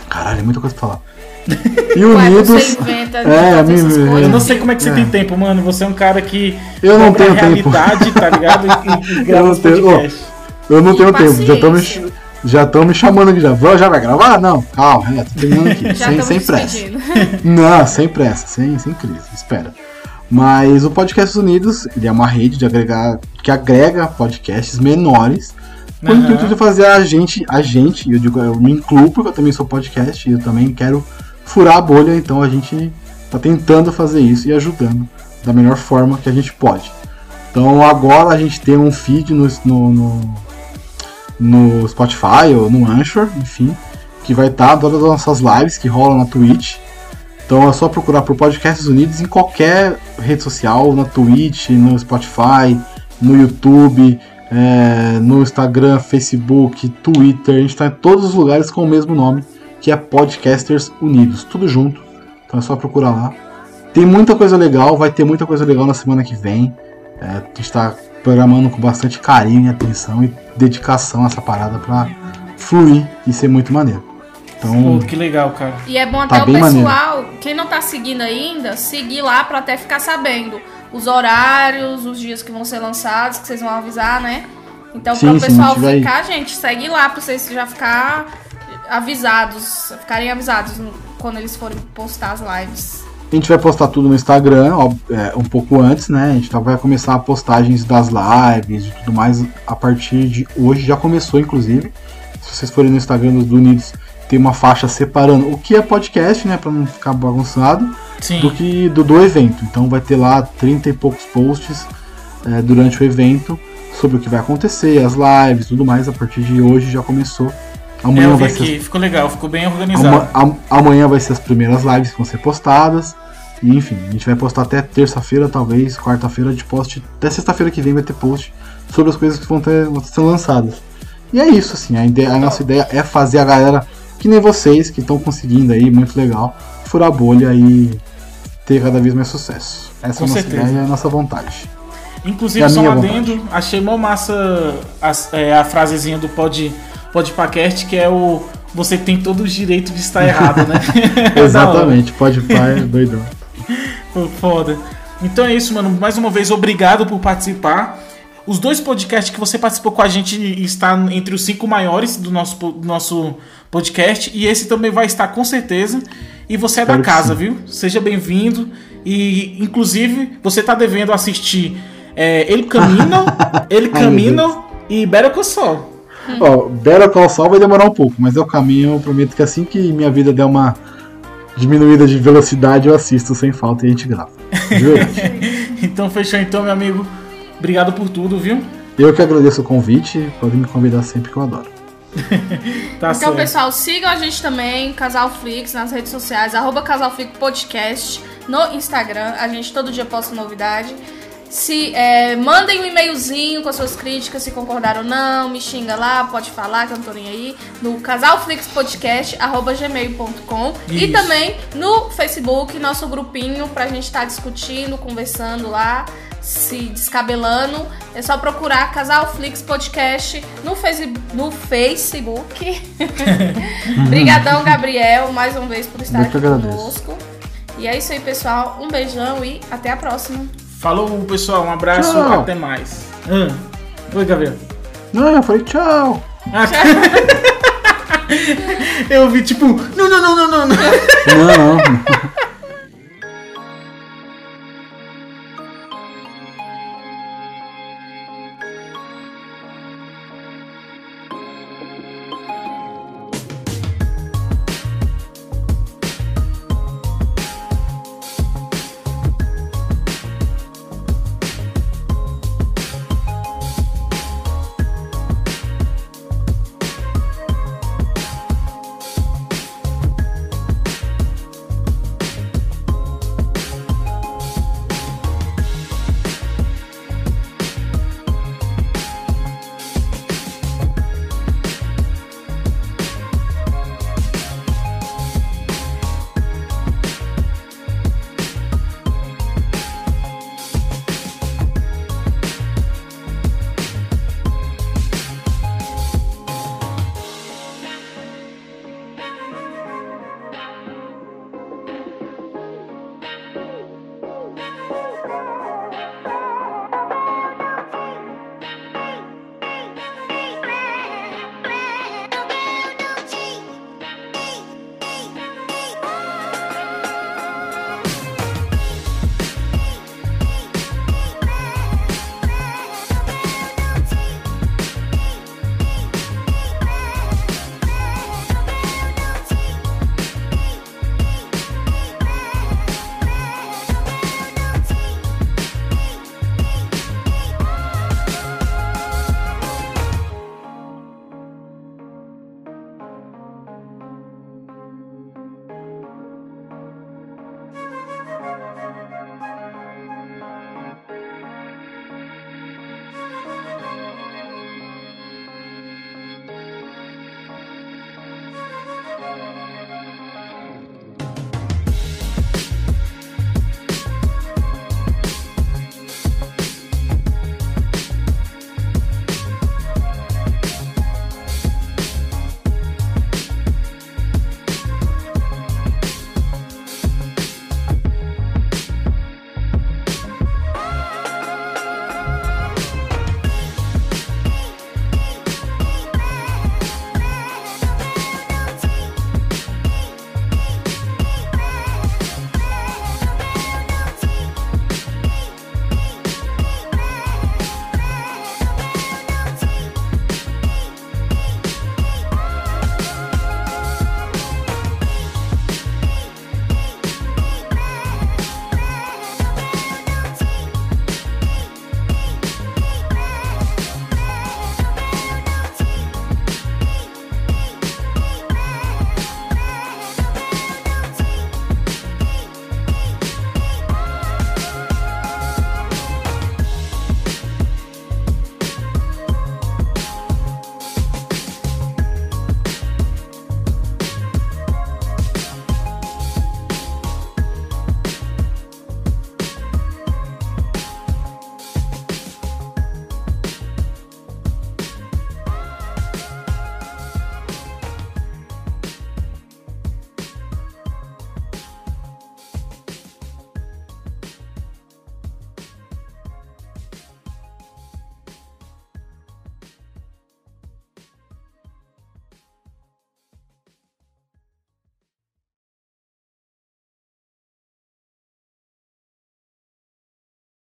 Caralho, é muita coisa pra falar. E Ué, Unidos. você inventa É, me- essas eu Eu não sei como é que você É. tem tempo, mano. Você é um cara que. Eu não tenho tempo. tá ligado? E, e grava não tenho-. Eu não E tenho tempo. Já estão me, já tão me chamando aqui já. Já vai gravar? Não, calma, é, tô terminando aqui. Já sem sem pressa. Não, sem pressa, sem, sem crise, espera. Mas o Podcasts Unidos, ele é uma rede de agregar, que agrega podcasts menores, com o Aham. intuito de fazer a gente, a gente, eu digo, eu me incluo porque eu também sou podcast e eu também quero furar a bolha, então a gente tá tentando fazer isso e ajudando da melhor forma que a gente pode. Então agora a gente tem um feed no, no, no, no Spotify ou no Anchor, enfim, que vai estar todas as nossas lives que rolam na Twitch. Então é só procurar por Podcasts Unidos em qualquer rede social, na Twitch, no Spotify, no YouTube, é, no Instagram, Facebook, Twitter. A gente está em todos os lugares com o mesmo nome, que é Podcasters Unidos, tudo junto. Então é só procurar lá. Tem muita coisa legal, vai ter muita coisa legal na semana que vem. É, a gente está programando com bastante carinho atenção e dedicação essa parada para fluir e ser muito maneiro. Então, Pô, que legal, cara. E é bom Tá até o bem pessoal, quem não tá seguindo ainda, seguir lá pra até ficar sabendo os horários, os dias que vão ser lançados, que vocês vão avisar, né? Então, Sim, para o sim, pessoal vai- ficar, gente, segue lá pra vocês já ficar avisados, ficarem avisados quando eles forem postar as lives. A gente vai postar tudo no Instagram, ó, é, um pouco antes, né? A gente tá- vai começar postagens das lives e tudo mais a partir de hoje. Já começou, inclusive. Se vocês forem no Instagram dos Unidos, tem uma faixa separando o que é podcast, né? Pra não ficar bagunçado, Sim. do que do, do evento. Então vai ter lá 30 e poucos posts é, durante o evento sobre o que vai acontecer, as lives, tudo mais. A partir de hoje já começou. Amanhã É, eu vi vai aqui, ser ficou legal, ficou bem organizado. Ama- am- amanhã vai ser as primeiras lives que vão ser postadas. E enfim, a gente vai postar até terça-feira, talvez, quarta-feira de post. Até sexta-feira que vem vai ter post sobre as coisas que vão ter vão ser lançadas. E é isso, assim, a, ideia- a nossa ideia é fazer a galera, que nem vocês, que estão conseguindo aí, muito legal, furar a bolha e ter cada vez mais sucesso. Essa Com é a nossa certeza. ideia e a nossa vontade. Inclusive, É só um adendo, achei mó massa a, é, a frasezinha do Pod, Podpacast, que é o você tem todo o direito de estar errado, né? É. Exatamente, pode pai, doidão. Pô, Foda. Então é isso, mano. Mais uma vez, obrigado por participar. Os dois podcasts que você participou com a gente está entre os cinco maiores do nosso, do nosso podcast. E esse também vai estar com certeza. E você é da que casa, viu? Seja bem-vindo. E, inclusive, você está devendo assistir é, El Camino, El Ai, meu Camino e Better Call Saul. Ó, Better Call Saul vai demorar um pouco, mas é o caminho. Eu prometo que assim que minha vida der uma diminuída de velocidade, eu assisto sem falta e a gente grava. Então, fechou então, meu amigo. Obrigado por tudo, viu? eu que agradeço o convite, podem me convidar sempre que eu adoro. Tá Então, certo. pessoal, sigam a gente também, Casal Flix, nas redes sociais, arroba Casal Flix Podcast, no Instagram. A gente todo dia posta novidade. Se é, mandem um e-mailzinho com as suas críticas, se concordaram ou não, me xinga lá, pode falar, que eu não tô nem aí, no casalflixpodcast, arroba gmail.com e também no Facebook, nosso grupinho, pra gente estar discutindo, conversando lá, se descabelando. É só procurar Casal Flix Podcast no, face, no Facebook. Obrigadão, Gabriel, mais uma vez por estar que aqui agradeço. conosco. E é isso aí, pessoal. Um beijão e até a próxima. Falou, pessoal. Um abraço. Tchau. Até mais. Ah. Oi, Gabriel. Não, eu falei tchau. Ah, Eu vi tipo, não, não, não, não, não, não. Não, não.